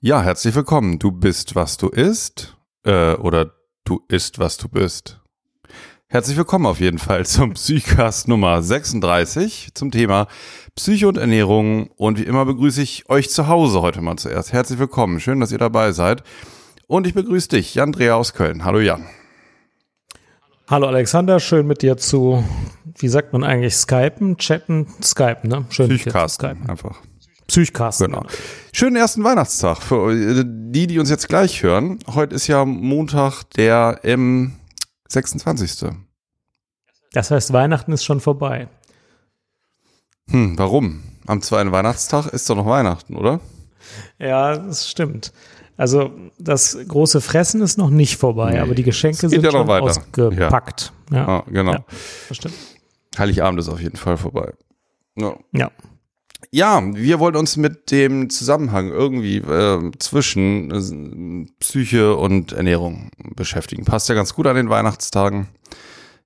Ja, herzlich willkommen. Du bist, was du isst. Äh, oder du isst, was du bist. Herzlich willkommen auf jeden Fall zum Psychcast Nummer 36 zum Thema Psyche und Ernährung. Und wie immer begrüße ich euch zu Hause heute mal zuerst. Herzlich willkommen. Schön, dass ihr dabei seid. Und ich begrüße dich, Jan Dreher aus Köln. Hallo Jan. Hallo Alexander, schön mit dir zu, wie sagt man eigentlich, Skypen, chatten, Skypen, ne? Schön Psychcast einfach. Psychcast. Genau. Schönen ersten Weihnachtstag für äh, die, die uns jetzt gleich hören. Heute ist ja Montag, der im 26. Das heißt, Weihnachten ist schon vorbei. Hm, warum? Am zweiten Weihnachtstag ist doch noch Weihnachten, oder? Ja, das stimmt. Also das große Fressen ist noch nicht vorbei, nee, aber die Geschenke sind ja schon weiter. ausgepackt. Ja, ja. Ah, genau. Ja, das stimmt. Heiligabend ist auf jeden Fall vorbei. Ja. ja. Ja, wir wollen uns mit dem Zusammenhang irgendwie äh, zwischen äh, Psyche und Ernährung beschäftigen. Passt ja ganz gut an den Weihnachtstagen.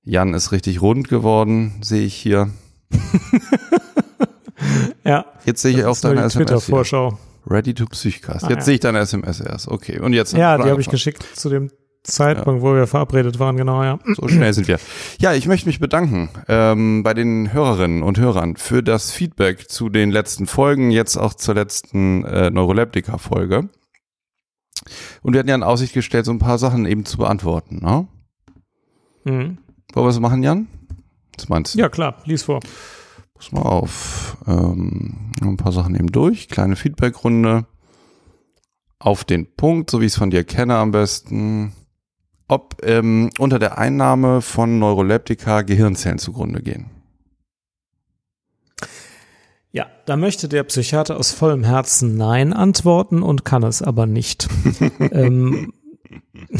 Jan ist richtig rund geworden, sehe ich hier. ja. Jetzt sehe ich auch deine Twitter-Vorschau. Ready to Psychcast. Ah, jetzt ja. sehe ich deine SMS erst. Okay. Und jetzt. Ja, die habe ich geschickt zu dem Zeitpunkt, ja. wo wir verabredet waren, genau, ja. So schnell sind wir. Ja, ich möchte mich bedanken ähm, bei den Hörerinnen und Hörern für das Feedback zu den letzten Folgen, jetzt auch zur letzten äh, Neuroleptika-Folge. Und wir hatten ja in Aussicht gestellt, so ein paar Sachen eben zu beantworten, ne? Mhm. Wollen wir es machen, Jan? Was meinst du? Ja, klar, lies vor. Pass mal auf. Ähm, ein paar Sachen eben durch. Kleine Feedbackrunde. Auf den Punkt, so wie ich es von dir kenne am besten ob ähm, unter der Einnahme von Neuroleptika Gehirnzellen zugrunde gehen. Ja, da möchte der Psychiater aus vollem Herzen Nein antworten und kann es aber nicht. ähm,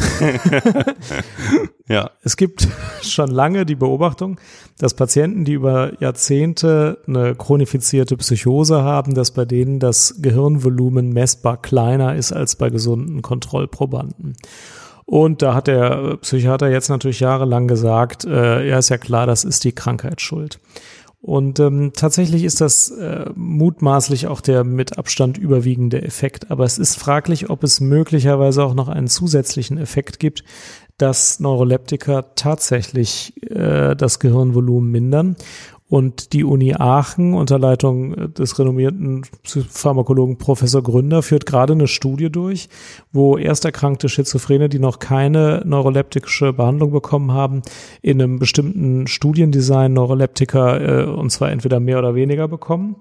ja. Es gibt schon lange die Beobachtung, dass Patienten, die über Jahrzehnte eine chronifizierte Psychose haben, dass bei denen das Gehirnvolumen messbar kleiner ist als bei gesunden Kontrollprobanden. Und da hat der Psychiater jetzt natürlich jahrelang gesagt, äh, ja, ist ja klar, das ist die Krankheit schuld. Und ähm, tatsächlich ist das äh, mutmaßlich auch der mit Abstand überwiegende Effekt. Aber es ist fraglich, ob es möglicherweise auch noch einen zusätzlichen Effekt gibt, dass Neuroleptika tatsächlich äh, das Gehirnvolumen mindern. Und die Uni Aachen unter Leitung des renommierten Pharmakologen Professor Gründer führt gerade eine Studie durch, wo ersterkrankte Schizophrene, die noch keine neuroleptische Behandlung bekommen haben, in einem bestimmten Studiendesign Neuroleptika äh, und zwar entweder mehr oder weniger bekommen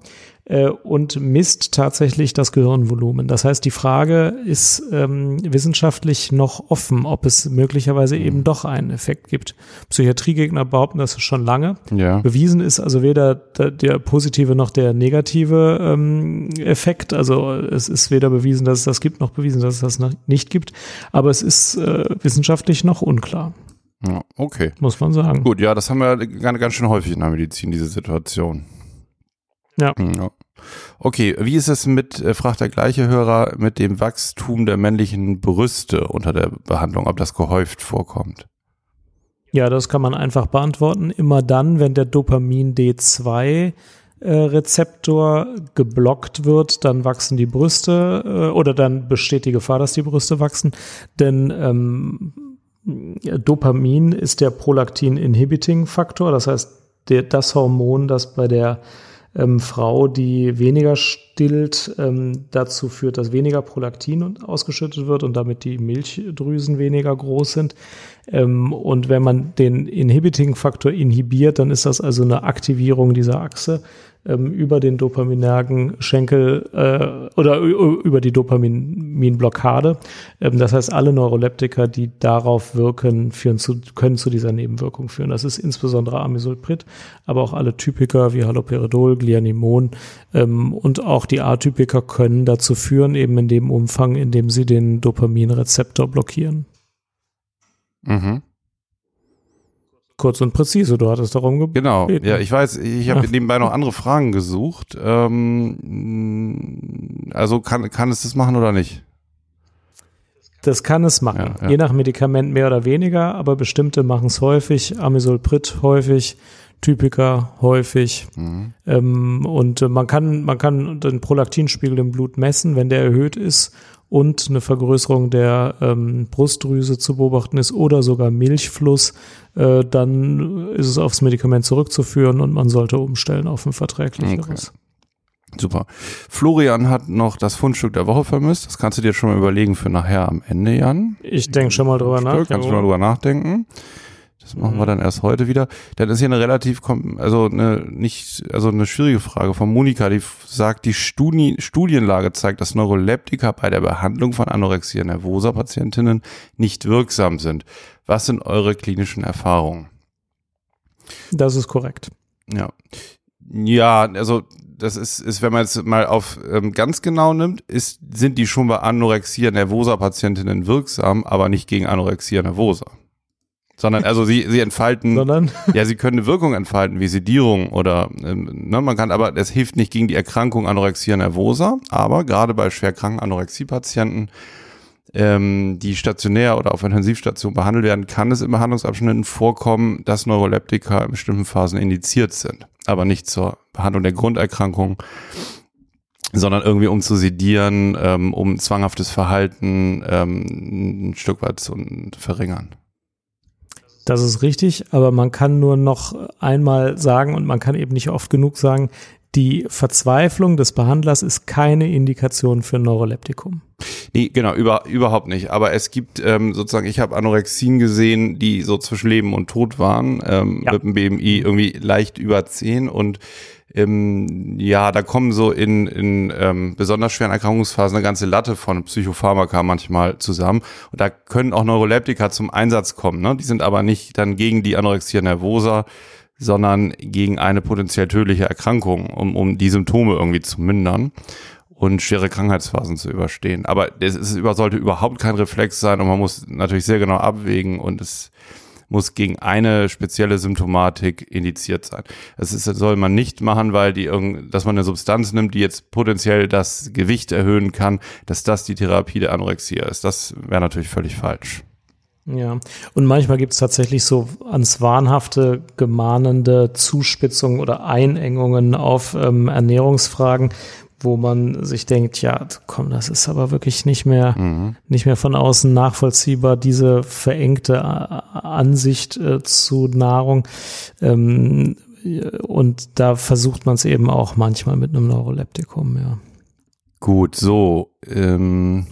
äh, und misst tatsächlich das Gehirnvolumen. Das heißt, die Frage ist ähm, wissenschaftlich noch offen, ob es möglicherweise mhm. eben doch einen Effekt gibt. Psychiatriegegner behaupten das schon lange. Ja. Bewiesen ist also weder der, der positive noch der negative ähm, Effekt. Also es ist weder bewiesen, dass es das gibt, noch bewiesen, dass es das nicht gibt. Aber es ist äh, wissenschaftlich noch unklar. Ja, okay. Muss man sagen. Gut, ja, das haben wir ganz schön häufig in der Medizin, diese Situation. Ja. ja. Okay, wie ist es mit, äh, fragt der gleiche Hörer, mit dem Wachstum der männlichen Brüste unter der Behandlung, ob das gehäuft vorkommt? Ja, das kann man einfach beantworten. Immer dann, wenn der Dopamin D2 äh, Rezeptor geblockt wird, dann wachsen die Brüste äh, oder dann besteht die Gefahr, dass die Brüste wachsen. Denn ähm, Dopamin ist der Prolaktin-Inhibiting-Faktor, das heißt der, das Hormon, das bei der ähm, Frau, die weniger stillt, ähm, dazu führt, dass weniger Prolaktin ausgeschüttet wird und damit die Milchdrüsen weniger groß sind. Ähm, und wenn man den Inhibiting-Faktor inhibiert, dann ist das also eine Aktivierung dieser Achse ähm, über den dopaminergen Schenkel äh, oder über die Dopaminblockade. Ähm, das heißt, alle Neuroleptika, die darauf wirken, führen zu, können zu dieser Nebenwirkung führen. Das ist insbesondere Amisulprid, aber auch alle Typiker wie Haloperidol, Glianimon ähm, und auch die Atypiker können dazu führen, eben in dem Umfang, in dem sie den Dopaminrezeptor blockieren. Mhm kurz und präzise. Du hattest darum gebeten. Genau, ja, ich weiß, ich habe ja. nebenbei noch andere Fragen gesucht. Ähm, also kann, kann es das machen oder nicht? Das kann es machen, ja, ja. je nach Medikament mehr oder weniger, aber bestimmte machen es häufig, Amisulprid häufig, Typiker häufig. Mhm. Ähm, und man kann, man kann den Prolaktinspiegel im Blut messen, wenn der erhöht ist und eine Vergrößerung der ähm, Brustdrüse zu beobachten ist oder sogar Milchfluss, äh, dann ist es aufs Medikament zurückzuführen und man sollte umstellen auf ein verträglicheres. Okay. Super. Florian hat noch das Fundstück der Woche vermisst. Das kannst du dir schon mal überlegen für nachher am Ende, Jan. Ich denke schon mal drüber nach. Kannst du mal drüber nachdenken. Das machen wir mhm. dann erst heute wieder. Dann ist hier eine relativ, also eine nicht, also eine schwierige Frage von Monika, die sagt, die Studi Studienlage zeigt, dass Neuroleptika bei der Behandlung von Anorexia nervosa Patientinnen nicht wirksam sind. Was sind eure klinischen Erfahrungen? Das ist korrekt. Ja. Ja, also das ist, ist wenn man es mal auf ähm, ganz genau nimmt, ist, sind die schon bei Anorexia nervosa Patientinnen wirksam, aber nicht gegen Anorexia nervosa. Sondern, also sie, sie entfalten, Sondern? ja, sie können eine Wirkung entfalten, wie Sedierung oder, ähm, ne, man kann, aber das hilft nicht gegen die Erkrankung Anorexia nervosa, aber gerade bei schwerkranken Anorexie-Patienten, ähm, die stationär oder auf Intensivstation behandelt werden, kann es in Behandlungsabschnitten vorkommen, dass Neuroleptika in bestimmten Phasen indiziert sind, aber nicht zur Behandlung der Grunderkrankung, sondern irgendwie um zu sedieren, ähm, um zwanghaftes Verhalten ähm, ein Stück weit zu verringern. Das ist richtig, aber man kann nur noch einmal sagen und man kann eben nicht oft genug sagen, die Verzweiflung des Behandlers ist keine Indikation für Neuroleptikum. Nee, genau, über, überhaupt nicht. Aber es gibt ähm, sozusagen, ich habe Anorexien gesehen, die so zwischen Leben und Tod waren, ähm, ja. mit dem BMI irgendwie leicht über 10 und ähm, ja, da kommen so in, in ähm, besonders schweren Erkrankungsphasen eine ganze Latte von Psychopharmaka manchmal zusammen. Und da können auch Neuroleptika zum Einsatz kommen. Ne? Die sind aber nicht dann gegen die Anorexia nervosa, sondern gegen eine potenziell tödliche Erkrankung, um, um die Symptome irgendwie zu mindern und schwere Krankheitsphasen zu überstehen. Aber es ist, sollte überhaupt kein Reflex sein und man muss natürlich sehr genau abwägen und es muss gegen eine spezielle Symptomatik indiziert sein. Das ist, soll man nicht machen, weil die irgend, dass man eine Substanz nimmt, die jetzt potenziell das Gewicht erhöhen kann, dass das die Therapie der Anorexia ist. Das wäre natürlich völlig falsch. Ja, und manchmal gibt es tatsächlich so ans Wahnhafte gemahnende Zuspitzungen oder Einengungen auf ähm, Ernährungsfragen, wo man sich denkt, ja, komm, das ist aber wirklich nicht mehr, mhm. nicht mehr von außen nachvollziehbar, diese verengte Ansicht äh, zu Nahrung. Ähm, und da versucht man es eben auch manchmal mit einem Neuroleptikum, ja. Gut, so. Ähm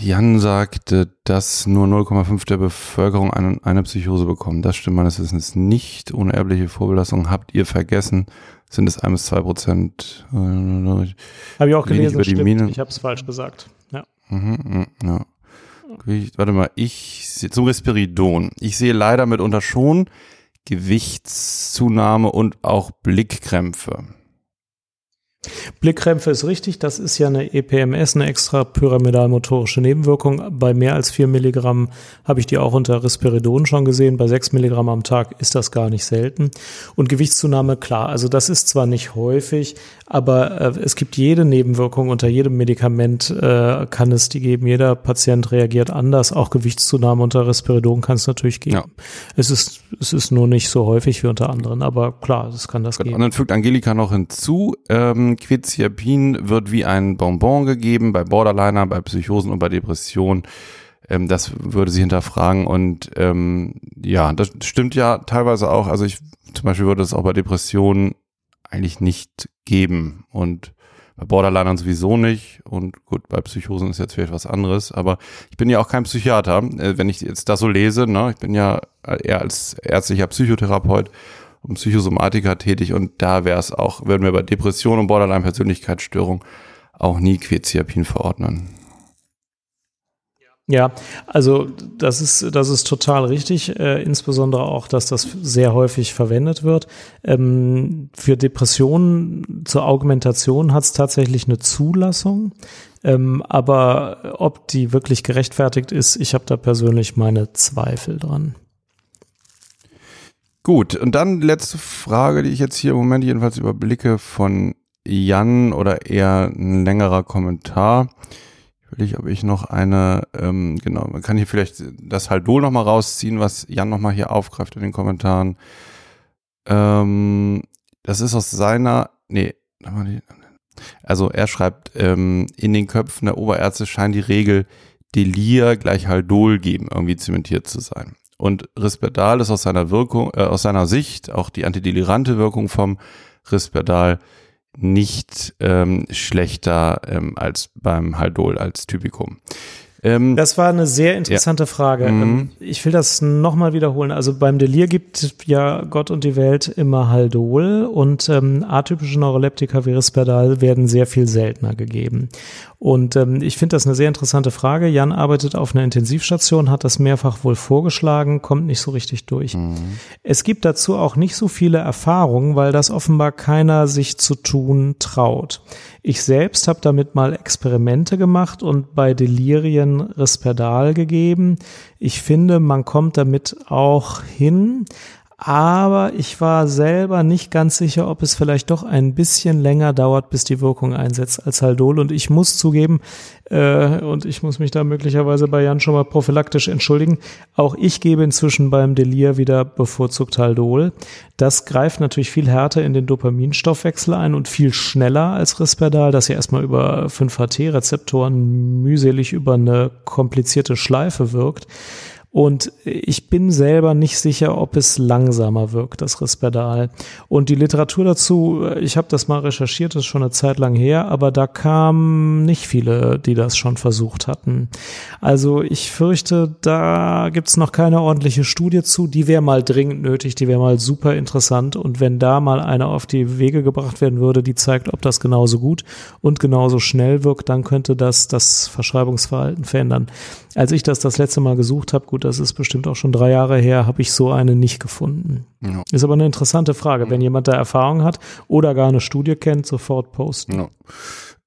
Jan sagte, dass nur 0,5 der Bevölkerung eine, eine Psychose bekommen. Das stimmt meines Wissens nicht. Ohne erbliche Vorbelastung habt ihr vergessen sind es ein bis zwei Prozent. Äh, habe ich auch gelesen, stimmt. Mine. Ich habe es falsch gesagt. Ja. Mhm, mhm ja. warte mal, ich zum Risperidon. Ich sehe leider mitunter schon Gewichtszunahme und auch Blickkrämpfe. Blickkrämpfe ist richtig, das ist ja eine EPMS, eine extrapyramidalmotorische Nebenwirkung. Bei mehr als vier Milligramm habe ich die auch unter Risperidon schon gesehen. Bei sechs Milligramm am Tag ist das gar nicht selten. Und Gewichtszunahme, klar, also das ist zwar nicht häufig, aber äh, es gibt jede Nebenwirkung unter jedem Medikament äh, kann es die geben. Jeder Patient reagiert anders. Auch Gewichtszunahme unter Risperidon kann es natürlich geben. Ja. Es ist es ist nur nicht so häufig wie unter anderen, aber klar, es kann das geben. Und dann fügt Angelika noch hinzu. Ähm, Quetiapin wird wie ein Bonbon gegeben bei Borderliner, bei Psychosen und bei Depressionen. Ähm, das würde sie hinterfragen und ähm, ja, das stimmt ja teilweise auch. Also ich zum Beispiel würde es auch bei Depressionen eigentlich nicht geben und bei Borderlinern sowieso nicht und gut, bei Psychosen ist jetzt vielleicht was anderes, aber ich bin ja auch kein Psychiater. Äh, wenn ich jetzt das so lese, ne, ich bin ja eher als ärztlicher Psychotherapeut und Psychosomatiker tätig und da wäre es auch, würden wir bei Depression und Borderline-Persönlichkeitsstörung auch nie Quetiapin verordnen. Ja, also das ist, das ist total richtig, äh, insbesondere auch, dass das sehr häufig verwendet wird. Ähm, für Depressionen zur Augmentation hat es tatsächlich eine Zulassung, ähm, aber ob die wirklich gerechtfertigt ist, ich habe da persönlich meine Zweifel dran. Gut, und dann letzte Frage, die ich jetzt hier im Moment jedenfalls überblicke von Jan oder eher ein längerer Kommentar. Ich will ich, ob ich noch eine, ähm, genau, man kann hier vielleicht das Haldol nochmal rausziehen, was Jan nochmal hier aufgreift in den Kommentaren. Ähm, das ist aus seiner, nee, Also er schreibt, ähm, in den Köpfen der Oberärzte scheint die Regel Delir gleich Haldol geben irgendwie zementiert zu sein. Und Risperdal ist aus seiner Wirkung, äh, aus seiner Sicht auch die antidelirante Wirkung vom Risperdal nicht ähm, schlechter ähm, als beim Haldol als Typikum. Ähm, das war eine sehr interessante ja. Frage. Mhm. Ähm, ich will das nochmal wiederholen. Also beim Delir gibt ja Gott und die Welt immer Haldol und ähm, atypische Neuroleptika wie Risperdal werden sehr viel seltener gegeben. Und ähm, ich finde das eine sehr interessante Frage. Jan arbeitet auf einer Intensivstation, hat das mehrfach wohl vorgeschlagen, kommt nicht so richtig durch. Mhm. Es gibt dazu auch nicht so viele Erfahrungen, weil das offenbar keiner sich zu tun traut. Ich selbst habe damit mal Experimente gemacht und bei Delirien Risperdal gegeben. Ich finde, man kommt damit auch hin, aber ich war selber nicht ganz sicher, ob es vielleicht doch ein bisschen länger dauert, bis die Wirkung einsetzt als Haldol. Und ich muss zugeben, äh, und ich muss mich da möglicherweise bei Jan schon mal prophylaktisch entschuldigen, auch ich gebe inzwischen beim Delir wieder bevorzugt Haldol. Das greift natürlich viel härter in den Dopaminstoffwechsel ein und viel schneller als Risperdal, das ja erstmal über 5-HT-Rezeptoren mühselig über eine komplizierte Schleife wirkt. Und ich bin selber nicht sicher, ob es langsamer wirkt, das Risperdal. Und die Literatur dazu, ich habe das mal recherchiert, das ist schon eine Zeit lang her, aber da kamen nicht viele, die das schon versucht hatten. Also ich fürchte, da gibt's noch keine ordentliche Studie zu. Die wäre mal dringend nötig, die wäre mal super interessant. Und wenn da mal eine auf die Wege gebracht werden würde, die zeigt, ob das genauso gut und genauso schnell wirkt, dann könnte das das Verschreibungsverhalten verändern. Als ich das das letzte Mal gesucht habe, gut, das ist bestimmt auch schon drei Jahre her, habe ich so eine nicht gefunden. Ja. Ist aber eine interessante Frage. Wenn jemand da Erfahrung hat oder gar eine Studie kennt, sofort posten. Ja.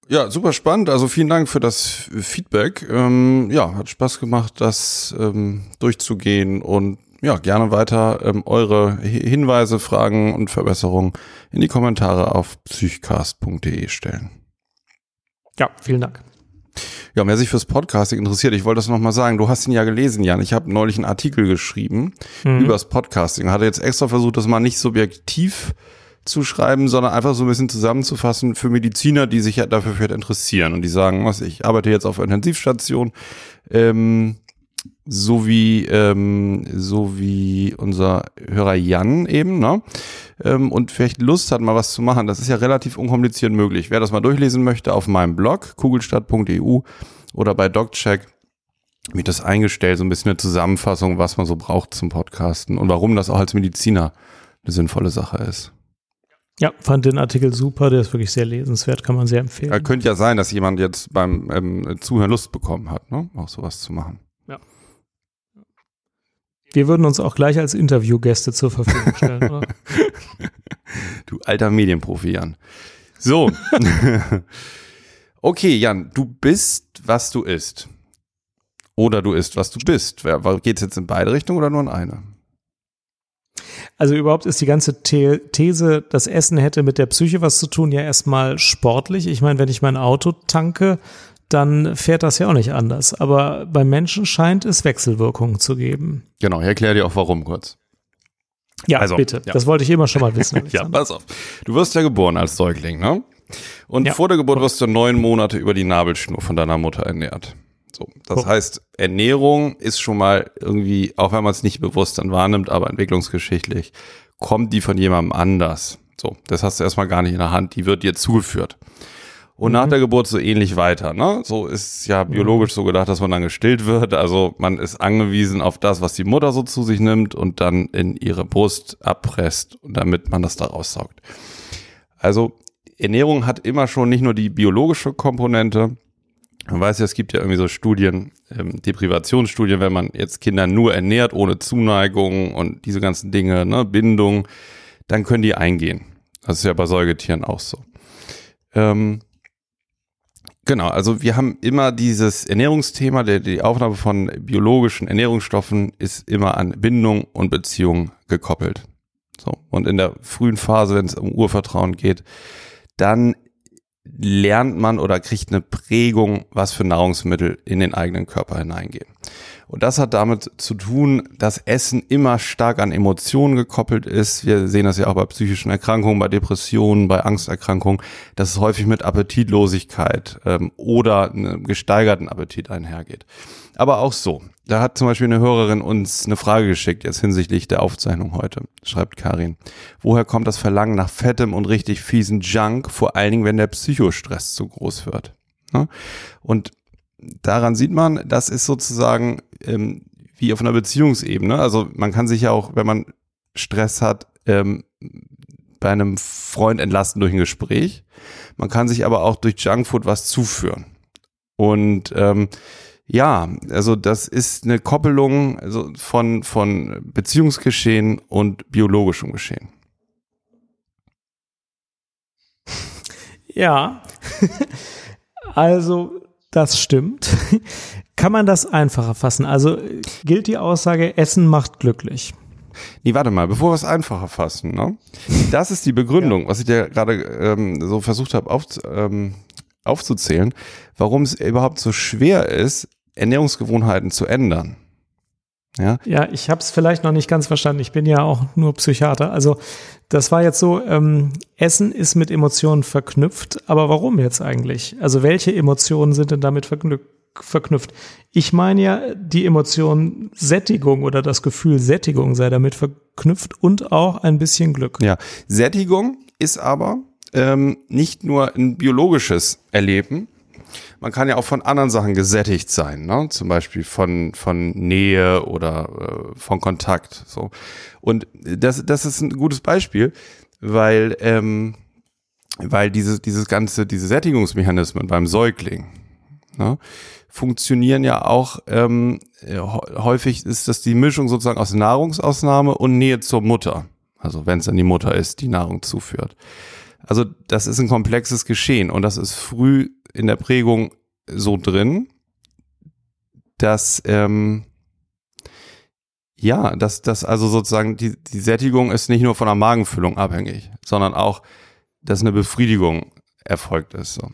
Ja, super spannend. Also vielen Dank für das Feedback. Ähm, ja, hat Spaß gemacht, das ähm, durchzugehen und ja, gerne weiter ähm, eure Hinweise, Fragen und Verbesserungen in die Kommentare auf psychcast.de stellen. Ja, vielen Dank. Ja, wer sich fürs Podcasting interessiert, ich wollte das nochmal sagen, du hast ihn ja gelesen, Jan. Ich habe neulich einen Artikel geschrieben mhm. über das Podcasting. Hatte jetzt extra versucht, das mal nicht subjektiv zu schreiben, sondern einfach so ein bisschen zusammenzufassen für Mediziner, die sich ja dafür vielleicht interessieren und die sagen, was ich arbeite jetzt auf Intensivstation, ähm, so wie ähm, so wie unser Hörer Jan eben, ne? Ähm, und vielleicht Lust hat, mal was zu machen. Das ist ja relativ unkompliziert möglich. Wer das mal durchlesen möchte, auf meinem Blog kugelstadt.eu oder bei DocCheck mich das eingestellt, so ein bisschen eine Zusammenfassung, was man so braucht zum Podcasten und warum das auch als Mediziner eine sinnvolle Sache ist. Ja, fand den Artikel super, der ist wirklich sehr lesenswert, kann man sehr empfehlen. Ja, könnte ja sein, dass jemand jetzt beim ähm, Zuhören Lust bekommen hat, ne? auch sowas zu machen. Wir würden uns auch gleich als Interviewgäste zur Verfügung stellen, oder? du alter Medienprofi, Jan. So. okay, Jan, du bist, was du isst. Oder du isst, was du bist. Geht es jetzt in beide Richtungen oder nur in eine? Also überhaupt ist die ganze These, das Essen hätte mit der Psyche was zu tun, ja erstmal sportlich. Ich meine, wenn ich mein Auto tanke, dann fährt das ja auch nicht anders. Aber beim Menschen scheint es Wechselwirkungen zu geben. Genau, ich erkläre dir auch warum kurz. Ja, also, bitte. Ja. Das wollte ich immer schon mal wissen. ja, pass auf. Du wirst ja geboren als Säugling, ne? Und ja. vor der Geburt wirst du neun Monate über die Nabelschnur von deiner Mutter ernährt. So, das oh. heißt, Ernährung ist schon mal irgendwie, auch wenn man es nicht bewusst dann wahrnimmt, aber entwicklungsgeschichtlich, kommt die von jemandem anders. So, das hast du erstmal gar nicht in der Hand, die wird dir zugeführt und mhm. nach der Geburt so ähnlich weiter. Ne? So ist ja biologisch mhm. so gedacht, dass man dann gestillt wird. Also man ist angewiesen auf das, was die Mutter so zu sich nimmt und dann in ihre Brust abpresst, damit man das da raussaugt. Also Ernährung hat immer schon nicht nur die biologische Komponente. Man weiß ja, es gibt ja irgendwie so Studien, ähm, Deprivationsstudien, wenn man jetzt Kinder nur ernährt, ohne Zuneigung und diese ganzen Dinge, ne, Bindung, dann können die eingehen. Das ist ja bei Säugetieren auch so. Ähm, Genau, also wir haben immer dieses Ernährungsthema, der, die Aufnahme von biologischen Ernährungsstoffen ist immer an Bindung und Beziehung gekoppelt. So. Und in der frühen Phase, wenn es um Urvertrauen geht, dann lernt man oder kriegt eine Prägung, was für Nahrungsmittel in den eigenen Körper hineingehen. Und das hat damit zu tun, dass Essen immer stark an Emotionen gekoppelt ist. Wir sehen das ja auch bei psychischen Erkrankungen, bei Depressionen, bei Angsterkrankungen, dass es häufig mit Appetitlosigkeit ähm, oder einem gesteigerten Appetit einhergeht. Aber auch so. Da hat zum Beispiel eine Hörerin uns eine Frage geschickt, jetzt hinsichtlich der Aufzeichnung heute, schreibt Karin. Woher kommt das Verlangen nach fettem und richtig fiesen Junk, vor allen Dingen, wenn der Psychostress zu groß wird? Ne? Und daran sieht man, das ist sozusagen ähm, wie auf einer Beziehungsebene. Also man kann sich ja auch, wenn man Stress hat, ähm, bei einem Freund entlasten durch ein Gespräch. Man kann sich aber auch durch Junkfood was zuführen. Und ähm, ja, also das ist eine Koppelung also von, von Beziehungsgeschehen und biologischem Geschehen. Ja, also das stimmt. Kann man das einfacher fassen? Also gilt die Aussage, Essen macht glücklich. Nee, warte mal, bevor wir es einfacher fassen, ne? Das ist die Begründung, ja. was ich dir gerade ähm, so versucht habe auf, ähm, aufzuzählen, warum es überhaupt so schwer ist, Ernährungsgewohnheiten zu ändern. Ja, ja ich habe es vielleicht noch nicht ganz verstanden. Ich bin ja auch nur Psychiater. Also das war jetzt so, ähm, Essen ist mit Emotionen verknüpft, aber warum jetzt eigentlich? Also welche Emotionen sind denn damit verknüpft? Ich meine ja, die Emotion Sättigung oder das Gefühl Sättigung sei damit verknüpft und auch ein bisschen Glück. Ja, Sättigung ist aber ähm, nicht nur ein biologisches Erleben, man kann ja auch von anderen Sachen gesättigt sein, ne? zum Beispiel von, von Nähe oder äh, von Kontakt. So. Und das, das ist ein gutes Beispiel, weil, ähm, weil diese, dieses ganze, diese Sättigungsmechanismen beim Säugling ne, funktionieren ja auch, ähm, häufig ist das die Mischung sozusagen aus Nahrungsausnahme und Nähe zur Mutter. Also wenn es dann die Mutter ist, die Nahrung zuführt. Also das ist ein komplexes Geschehen und das ist früh in der Prägung so drin, dass ähm, ja, dass dass also sozusagen die, die Sättigung ist nicht nur von der Magenfüllung abhängig, sondern auch, dass eine Befriedigung erfolgt ist. So.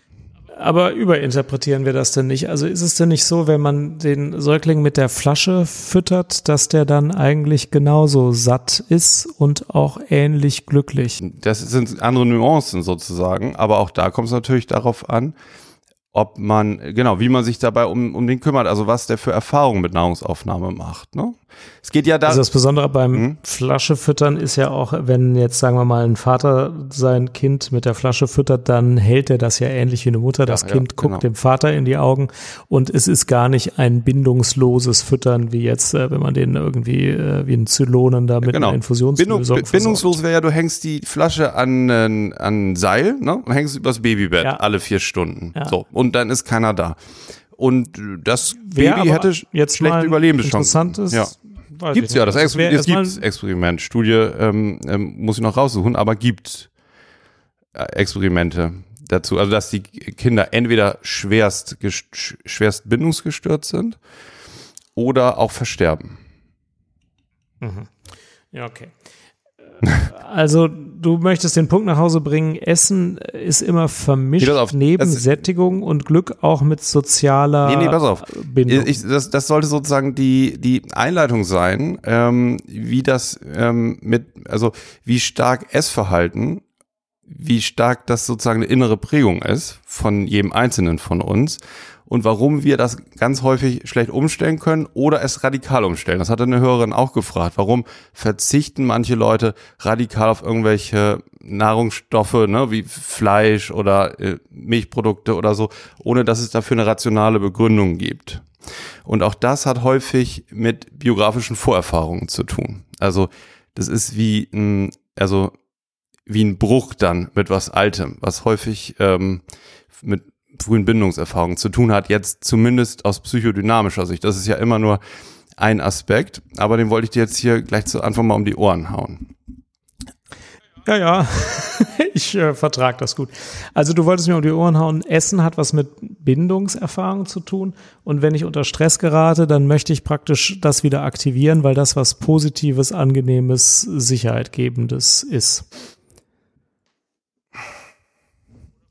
Aber überinterpretieren wir das denn nicht? Also ist es denn nicht so, wenn man den Säugling mit der Flasche füttert, dass der dann eigentlich genauso satt ist und auch ähnlich glücklich? Das sind andere Nuancen sozusagen, aber auch da kommt es natürlich darauf an, ob man, genau, wie man sich dabei um, um den kümmert, also was der für Erfahrungen mit Nahrungsaufnahme macht. Ne? Es geht ja da. Also das Besondere beim hm? Flasche füttern ist ja auch, wenn jetzt sagen wir mal ein Vater sein Kind mit der Flasche füttert, dann hält er das ja ähnlich wie eine Mutter. Das ja, Kind ja, guckt genau. dem Vater in die Augen und es ist gar nicht ein bindungsloses Füttern wie jetzt, äh, wenn man den irgendwie äh, wie einen Zylonen da mit genau. einer Infusionslösung Bindung, Bindungslos wäre ja, du hängst die Flasche an äh, an Seil, ne, und hängst übers Babybett ja. alle vier Stunden. So und dann ist keiner da. Und das Baby hätte jetzt schlechte Überlebenschancen. Interessantes ja. Weiß gibt's ja, das, das Exper es gibt Experiment. Studie ähm, ähm, muss ich noch raussuchen, aber gibt äh, Experimente dazu. Also, dass die Kinder entweder schwerst, schwerst bindungsgestört sind oder auch versterben. Mhm. Ja, okay. Also du möchtest den Punkt nach Hause bringen, Essen ist immer vermischt auf, neben Sättigung und Glück auch mit sozialer nee, nee, pass auf. Bindung. Ich, das, das sollte sozusagen die, die Einleitung sein, ähm, wie das ähm, mit, also wie stark Essverhalten, wie stark das sozusagen eine innere Prägung ist von jedem Einzelnen von uns und warum wir das ganz häufig schlecht umstellen können oder es radikal umstellen. Das hatte eine Hörerin auch gefragt. Warum verzichten manche Leute radikal auf irgendwelche Nahrungsstoffe, ne, wie Fleisch oder äh, Milchprodukte oder so, ohne dass es dafür eine rationale Begründung gibt. Und auch das hat häufig mit biografischen Vorerfahrungen zu tun. Also das ist wie ein, also wie ein Bruch dann mit was Altem, was häufig ähm, mit frühen Bindungserfahrungen zu tun hat, jetzt zumindest aus psychodynamischer Sicht. Das ist ja immer nur ein Aspekt, aber den wollte ich dir jetzt hier gleich zu Anfang mal um die Ohren hauen. Ja, ja, ich äh, vertrag das gut. Also du wolltest mir um die Ohren hauen, Essen hat was mit Bindungserfahrung zu tun und wenn ich unter Stress gerate, dann möchte ich praktisch das wieder aktivieren, weil das was Positives, Angenehmes, Sicherheitgebendes ist.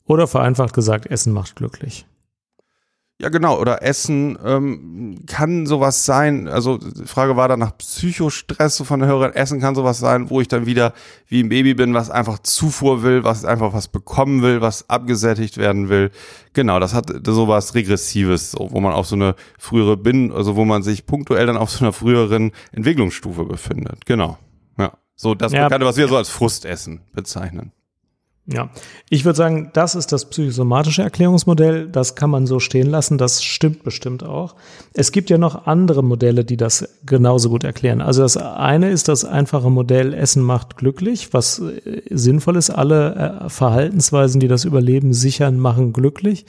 Oder vereinfacht gesagt, Essen macht glücklich. Ja, genau. Oder Essen ähm, kann sowas sein. Also die Frage war dann nach Psychostress so von der Hörerin. Essen kann sowas sein, wo ich dann wieder wie ein Baby bin, was einfach Zufuhr will, was einfach was bekommen will, was abgesättigt werden will. Genau, das hat sowas Regressives, wo man auf so eine frühere bin, also wo man sich punktuell dann auf so einer früheren Entwicklungsstufe befindet. Genau. Ja. So das ja, Bekannte, was wir so als Frustessen bezeichnen. Ja, ich würde sagen, das ist das psychosomatische Erklärungsmodell. Das kann man so stehen lassen. Das stimmt bestimmt auch. Es gibt ja noch andere Modelle, die das genauso gut erklären. Also das eine ist das einfache Modell Essen macht glücklich, was äh, sinnvoll ist. Alle äh, Verhaltensweisen, die das Überleben sichern, machen glücklich.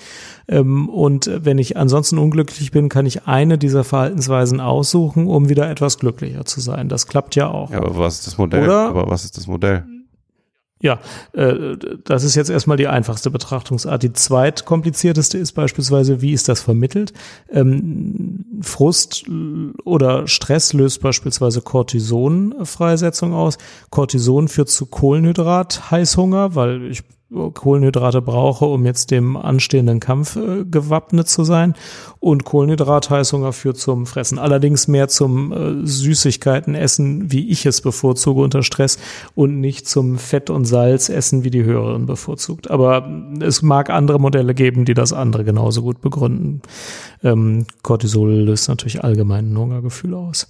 Ähm, und wenn ich ansonsten unglücklich bin, kann ich eine dieser Verhaltensweisen aussuchen, um wieder etwas glücklicher zu sein. Das klappt ja auch. Ja, aber was ist das Modell? Oder? Aber was ist das Modell? Ja, äh, das ist jetzt erstmal die einfachste Betrachtungsart. Die zweitkomplizierteste ist beispielsweise, wie ist das vermittelt? Ähm, Frust oder Stress löst beispielsweise Cortison-Freisetzung aus. Cortison führt zu Kohlenhydrat-Heißhunger, weil ich Kohlenhydrate brauche, um jetzt dem anstehenden Kampf äh, gewappnet zu sein. Und Kohlenhydratheißhunger führt zum Fressen. Allerdings mehr zum äh, Süßigkeiten essen, wie ich es bevorzuge unter Stress und nicht zum Fett und Salz essen, wie die Hörerin bevorzugt. Aber es mag andere Modelle geben, die das andere genauso gut begründen. Ähm, Cortisol löst natürlich allgemein ein Hungergefühl aus.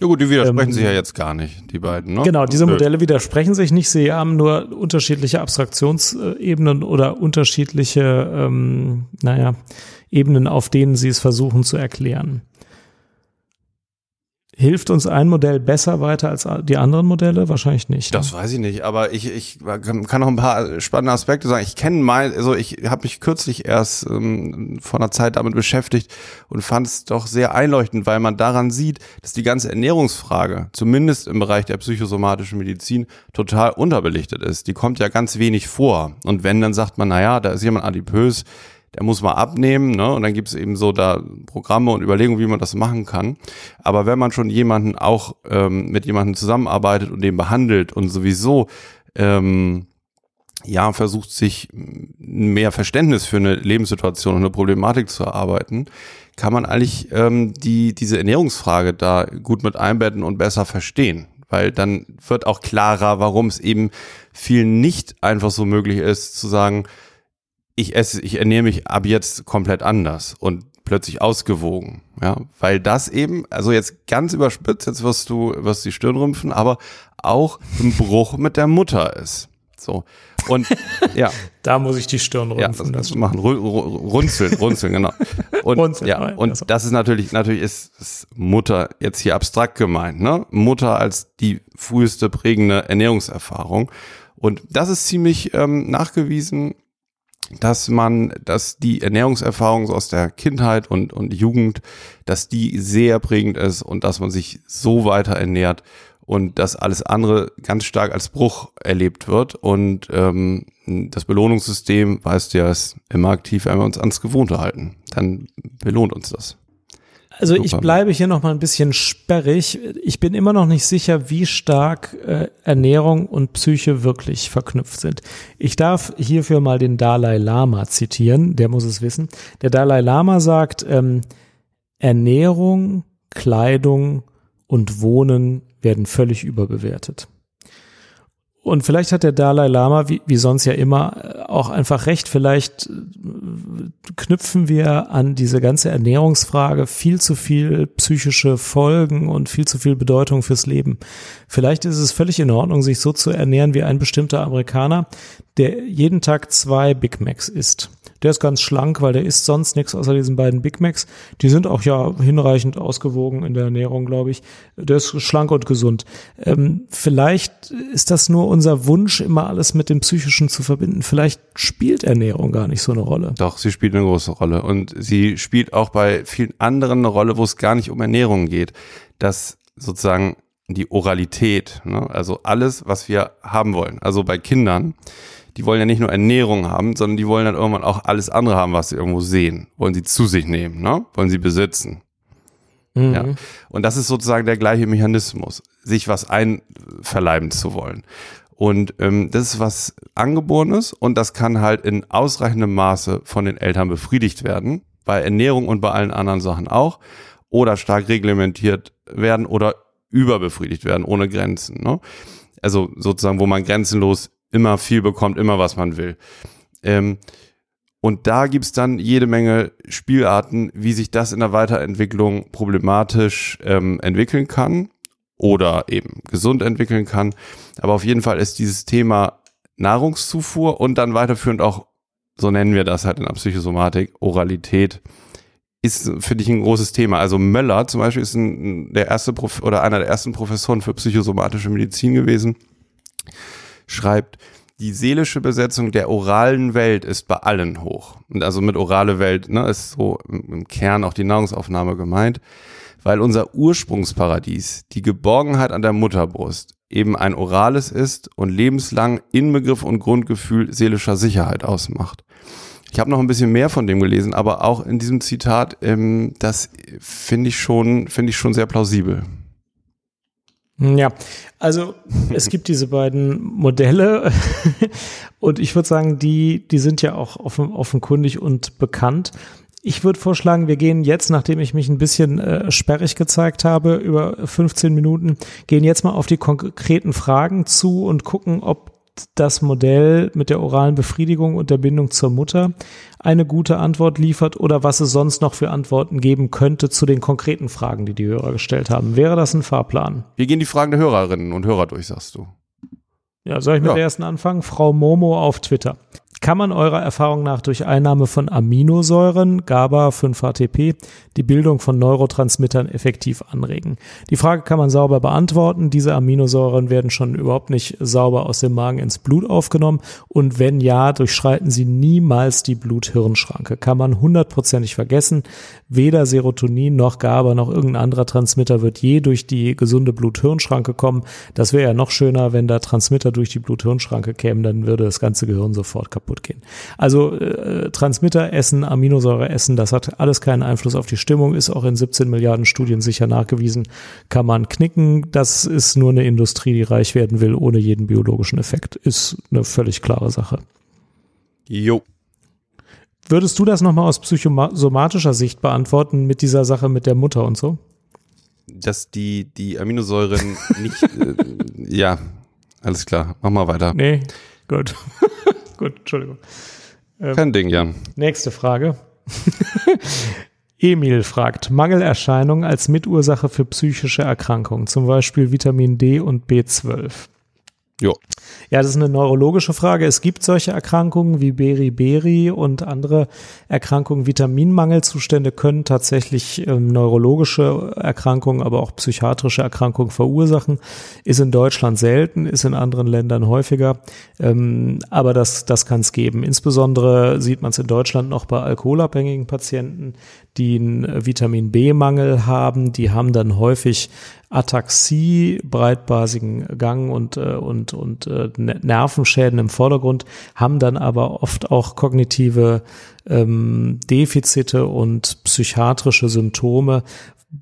Ja gut, die widersprechen ähm, sich ja jetzt gar nicht, die beiden. Ne? Genau, diese Modelle widersprechen sich nicht. Sie haben nur unterschiedliche Abstraktionsebenen oder unterschiedliche, ähm, naja, Ebenen, auf denen sie es versuchen zu erklären. Hilft uns ein Modell besser weiter als die anderen Modelle? Wahrscheinlich nicht. Das ne? weiß ich nicht, aber ich, ich kann noch ein paar spannende Aspekte sagen. Ich kenne mal, also ich habe mich kürzlich erst ähm, vor einer Zeit damit beschäftigt und fand es doch sehr einleuchtend, weil man daran sieht, dass die ganze Ernährungsfrage, zumindest im Bereich der psychosomatischen Medizin, total unterbelichtet ist. Die kommt ja ganz wenig vor. Und wenn, dann sagt man, naja, da ist jemand adipös, der muss mal abnehmen, ne? Und dann gibt es eben so da Programme und Überlegungen, wie man das machen kann. Aber wenn man schon jemanden auch ähm, mit jemandem zusammenarbeitet und den behandelt und sowieso ähm, ja versucht, sich mehr Verständnis für eine Lebenssituation und eine Problematik zu erarbeiten, kann man eigentlich ähm, die diese Ernährungsfrage da gut mit einbetten und besser verstehen weil dann wird auch klarer, warum es eben vielen nicht einfach so möglich ist zu sagen, ich esse, ich ernähre mich ab jetzt komplett anders und plötzlich ausgewogen, ja, weil das eben, also jetzt ganz überspitzt, jetzt wirst du, wirst die Stirn rümpfen, aber auch ein Bruch mit der Mutter ist. So. Und ja. da muss ich die Stirn rümpfen. Ja, das, das machen. Runzeln, runzeln, genau. Und, runzeln, ja, und also. das ist natürlich, natürlich ist, ist Mutter jetzt hier abstrakt gemeint, ne? Mutter als die früheste prägende Ernährungserfahrung. Und das ist ziemlich ähm, nachgewiesen dass man, dass die Ernährungserfahrung aus der Kindheit und, und Jugend, dass die sehr prägend ist und dass man sich so weiter ernährt und dass alles andere ganz stark als Bruch erlebt wird. Und ähm, das Belohnungssystem, weißt du ja, ist immer aktiv, wenn wir uns ans Gewohnte halten. Dann belohnt uns das. Also Super. ich bleibe hier noch mal ein bisschen sperrig. Ich bin immer noch nicht sicher, wie stark äh, Ernährung und Psyche wirklich verknüpft sind. Ich darf hierfür mal den Dalai Lama zitieren, der muss es wissen. Der Dalai Lama sagt, ähm, Ernährung, Kleidung und Wohnen werden völlig überbewertet. Und vielleicht hat der Dalai Lama, wie, wie sonst ja immer, auch einfach recht. Vielleicht äh, knüpfen wir an diese ganze Ernährungsfrage viel zu viel psychische Folgen und viel zu viel Bedeutung fürs Leben. Vielleicht ist es völlig in Ordnung, sich so zu ernähren wie ein bestimmter Amerikaner, der jeden Tag zwei Big Macs isst. Der ist ganz schlank, weil der isst sonst nichts außer diesen beiden Big Macs. Die sind auch ja hinreichend ausgewogen in der Ernährung, glaube ich. Der ist schlank und gesund. Ähm, vielleicht ist das nur unser Wunsch, immer alles mit dem Psychischen zu verbinden. Vielleicht spielt Ernährung gar nicht so eine Rolle. Doch, sie spielt eine große Rolle. Und sie spielt auch bei vielen anderen eine Rolle, wo es gar nicht um Ernährung geht. Dass sozusagen die Oralität, ne? also alles, was wir haben wollen. Also bei Kindern die wollen ja nicht nur Ernährung haben, sondern die wollen dann irgendwann auch alles andere haben, was sie irgendwo sehen. Wollen sie zu sich nehmen, ne? Wollen sie besitzen. Mhm. Ja. Und das ist sozusagen der gleiche Mechanismus, sich was einverleiben zu wollen. Und ähm, das ist was Angeborenes und das kann halt in ausreichendem Maße von den Eltern befriedigt werden. bei Ernährung und bei allen anderen Sachen auch, oder stark reglementiert werden oder überbefriedigt werden, ohne Grenzen. Ne? Also sozusagen, wo man grenzenlos immer viel bekommt, immer was man will. Ähm, und da gibt's dann jede Menge Spielarten, wie sich das in der Weiterentwicklung problematisch ähm, entwickeln kann oder eben gesund entwickeln kann. Aber auf jeden Fall ist dieses Thema Nahrungszufuhr und dann weiterführend auch, so nennen wir das halt in der Psychosomatik, Oralität, ist, finde ich, ein großes Thema. Also Möller zum Beispiel ist ein, der erste Prof oder einer der ersten Professoren für psychosomatische Medizin gewesen, schreibt, die seelische Besetzung der oralen Welt ist bei allen hoch. Und also mit orale Welt ne, ist so im Kern auch die Nahrungsaufnahme gemeint, weil unser Ursprungsparadies, die Geborgenheit an der Mutterbrust, eben ein orales ist und lebenslang Inbegriff und Grundgefühl seelischer Sicherheit ausmacht. Ich habe noch ein bisschen mehr von dem gelesen, aber auch in diesem Zitat, ähm, das finde ich schon, finde ich schon sehr plausibel. Ja, also es gibt diese beiden Modelle und ich würde sagen, die, die sind ja auch offen, offenkundig und bekannt. Ich würde vorschlagen, wir gehen jetzt, nachdem ich mich ein bisschen äh, sperrig gezeigt habe, über 15 Minuten, gehen jetzt mal auf die konkreten Fragen zu und gucken, ob das Modell mit der oralen Befriedigung und der Bindung zur Mutter eine gute Antwort liefert oder was es sonst noch für Antworten geben könnte zu den konkreten Fragen, die die Hörer gestellt haben. Wäre das ein Fahrplan? Wir gehen die Fragen der Hörerinnen und Hörer durch, sagst du. Ja, soll ich mit ja. der ersten anfangen? Frau Momo auf Twitter. Kann man eurer Erfahrung nach durch Einnahme von Aminosäuren, GABA, 5-HTP, die Bildung von Neurotransmittern effektiv anregen? Die Frage kann man sauber beantworten. Diese Aminosäuren werden schon überhaupt nicht sauber aus dem Magen ins Blut aufgenommen und wenn ja, durchschreiten sie niemals die Blut-Hirn-Schranke. Kann man hundertprozentig vergessen. Weder Serotonin noch GABA noch irgendein anderer Transmitter wird je durch die gesunde Blut-Hirn-Schranke kommen. Das wäre ja noch schöner, wenn da Transmitter durch die Blut-Hirn-Schranke kämen, dann würde das ganze Gehirn sofort kaputt kaputt gehen. Also äh, Transmitter essen, Aminosäure essen, das hat alles keinen Einfluss auf die Stimmung, ist auch in 17 Milliarden Studien sicher nachgewiesen, kann man knicken. Das ist nur eine Industrie, die reich werden will, ohne jeden biologischen Effekt. Ist eine völlig klare Sache. Jo. Würdest du das nochmal aus psychosomatischer Sicht beantworten mit dieser Sache mit der Mutter und so? Dass die, die Aminosäuren nicht, äh, ja, alles klar, mach mal weiter. Nee, gut. Gut, Entschuldigung. Ähm, Kein Ding, Jan. Nächste Frage. Emil fragt, Mangelerscheinungen als Mitursache für psychische Erkrankungen, zum Beispiel Vitamin D und B12. Jo. Ja, das ist eine neurologische Frage. Es gibt solche Erkrankungen wie Beriberi und andere Erkrankungen. Vitaminmangelzustände können tatsächlich ähm, neurologische Erkrankungen, aber auch psychiatrische Erkrankungen verursachen. Ist in Deutschland selten, ist in anderen Ländern häufiger. Ähm, aber das, das kann es geben. Insbesondere sieht man es in Deutschland noch bei alkoholabhängigen Patienten, die einen Vitamin B-Mangel haben. Die haben dann häufig Ataxie, breitbasigen Gang und, äh, und, und äh, Nervenschäden im Vordergrund, haben dann aber oft auch kognitive ähm, Defizite und psychiatrische Symptome,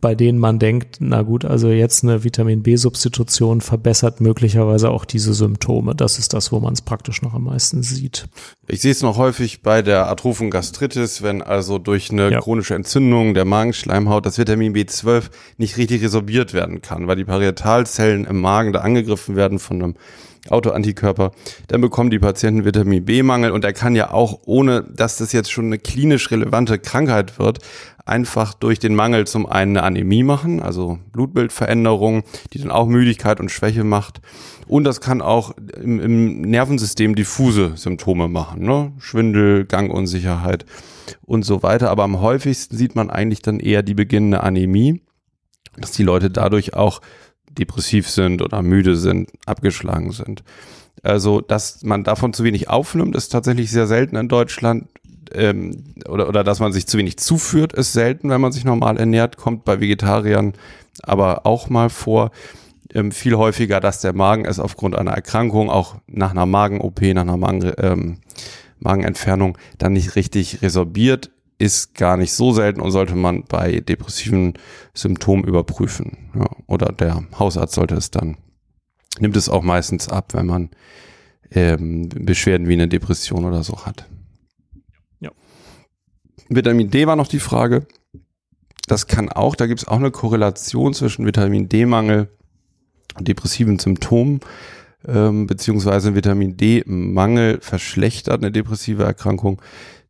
bei denen man denkt, na gut, also jetzt eine Vitamin B-Substitution verbessert möglicherweise auch diese Symptome. Das ist das, wo man es praktisch noch am meisten sieht. Ich sehe es noch häufig bei der atrophen Gastritis, wenn also durch eine ja. chronische Entzündung der Magenschleimhaut das Vitamin B12 nicht richtig resorbiert werden kann, weil die Parietalzellen im Magen da angegriffen werden von einem Autoantikörper, dann bekommen die Patienten Vitamin B-Mangel und er kann ja auch, ohne dass das jetzt schon eine klinisch relevante Krankheit wird, einfach durch den Mangel zum einen eine Anämie machen, also Blutbildveränderung, die dann auch Müdigkeit und Schwäche macht. Und das kann auch im, im Nervensystem diffuse Symptome machen, ne? Schwindel, Gangunsicherheit und so weiter. Aber am häufigsten sieht man eigentlich dann eher die beginnende Anämie, dass die Leute dadurch auch depressiv sind oder müde sind, abgeschlagen sind. Also, dass man davon zu wenig aufnimmt, ist tatsächlich sehr selten in Deutschland ähm, oder, oder dass man sich zu wenig zuführt, ist selten, wenn man sich normal ernährt, kommt bei Vegetariern aber auch mal vor. Ähm, viel häufiger, dass der Magen es aufgrund einer Erkrankung, auch nach einer Magen-OP, nach einer Magen, ähm, Magenentfernung, dann nicht richtig resorbiert, ist gar nicht so selten und sollte man bei depressiven Symptomen überprüfen. Ja, oder der Hausarzt sollte es dann, nimmt es auch meistens ab, wenn man ähm, Beschwerden wie eine Depression oder so hat. Vitamin D war noch die Frage. Das kann auch, da gibt es auch eine Korrelation zwischen Vitamin D-Mangel und depressiven Symptomen, ähm, beziehungsweise Vitamin D-Mangel verschlechtert eine depressive Erkrankung.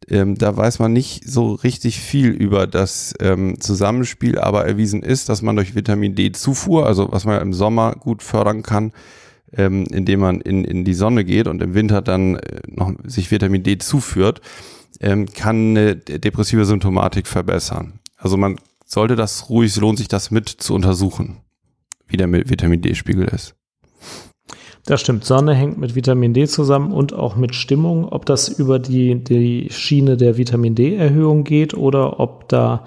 Ähm, da weiß man nicht so richtig viel über das ähm, Zusammenspiel, aber erwiesen ist, dass man durch Vitamin D-Zufuhr, also was man im Sommer gut fördern kann, ähm, indem man in, in die Sonne geht und im Winter dann äh, noch sich Vitamin D zuführt, ähm, kann eine depressive Symptomatik verbessern. Also man sollte das ruhig, lohnt sich das mit zu untersuchen, wie der Vitamin D-Spiegel ist. Das stimmt. Sonne hängt mit Vitamin D zusammen und auch mit Stimmung. Ob das über die, die Schiene der Vitamin D-Erhöhung geht oder ob da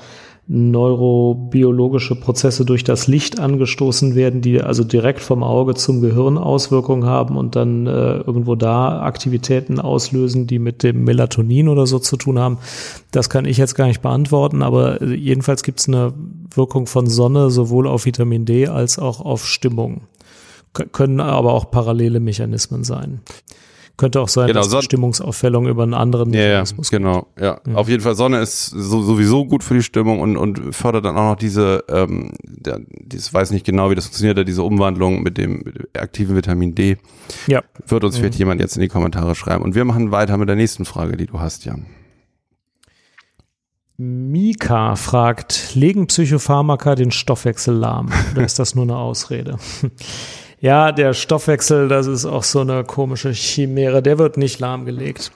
neurobiologische Prozesse durch das Licht angestoßen werden, die also direkt vom Auge zum Gehirn Auswirkungen haben und dann äh, irgendwo da Aktivitäten auslösen, die mit dem Melatonin oder so zu tun haben. Das kann ich jetzt gar nicht beantworten, aber äh, jedenfalls gibt es eine Wirkung von Sonne sowohl auf Vitamin D als auch auf Stimmung. K können aber auch parallele Mechanismen sein. Könnte auch sein, genau, dass Son Stimmungsaufhellung über einen anderen ja, Mechanismus ja, genau, ja. Mhm. Auf jeden Fall, Sonne ist so, sowieso gut für die Stimmung und, und fördert dann auch noch diese, ähm, der, dieses weiß nicht genau, wie das funktioniert, diese Umwandlung mit dem, mit dem aktiven Vitamin D. Ja. Wird uns mhm. vielleicht jemand jetzt in die Kommentare schreiben. Und wir machen weiter mit der nächsten Frage, die du hast, Jan. Mika fragt, legen Psychopharmaka den Stoffwechsel lahm? Oder ist das nur eine Ausrede? Ja, der Stoffwechsel, das ist auch so eine komische Chimäre. Der wird nicht lahmgelegt.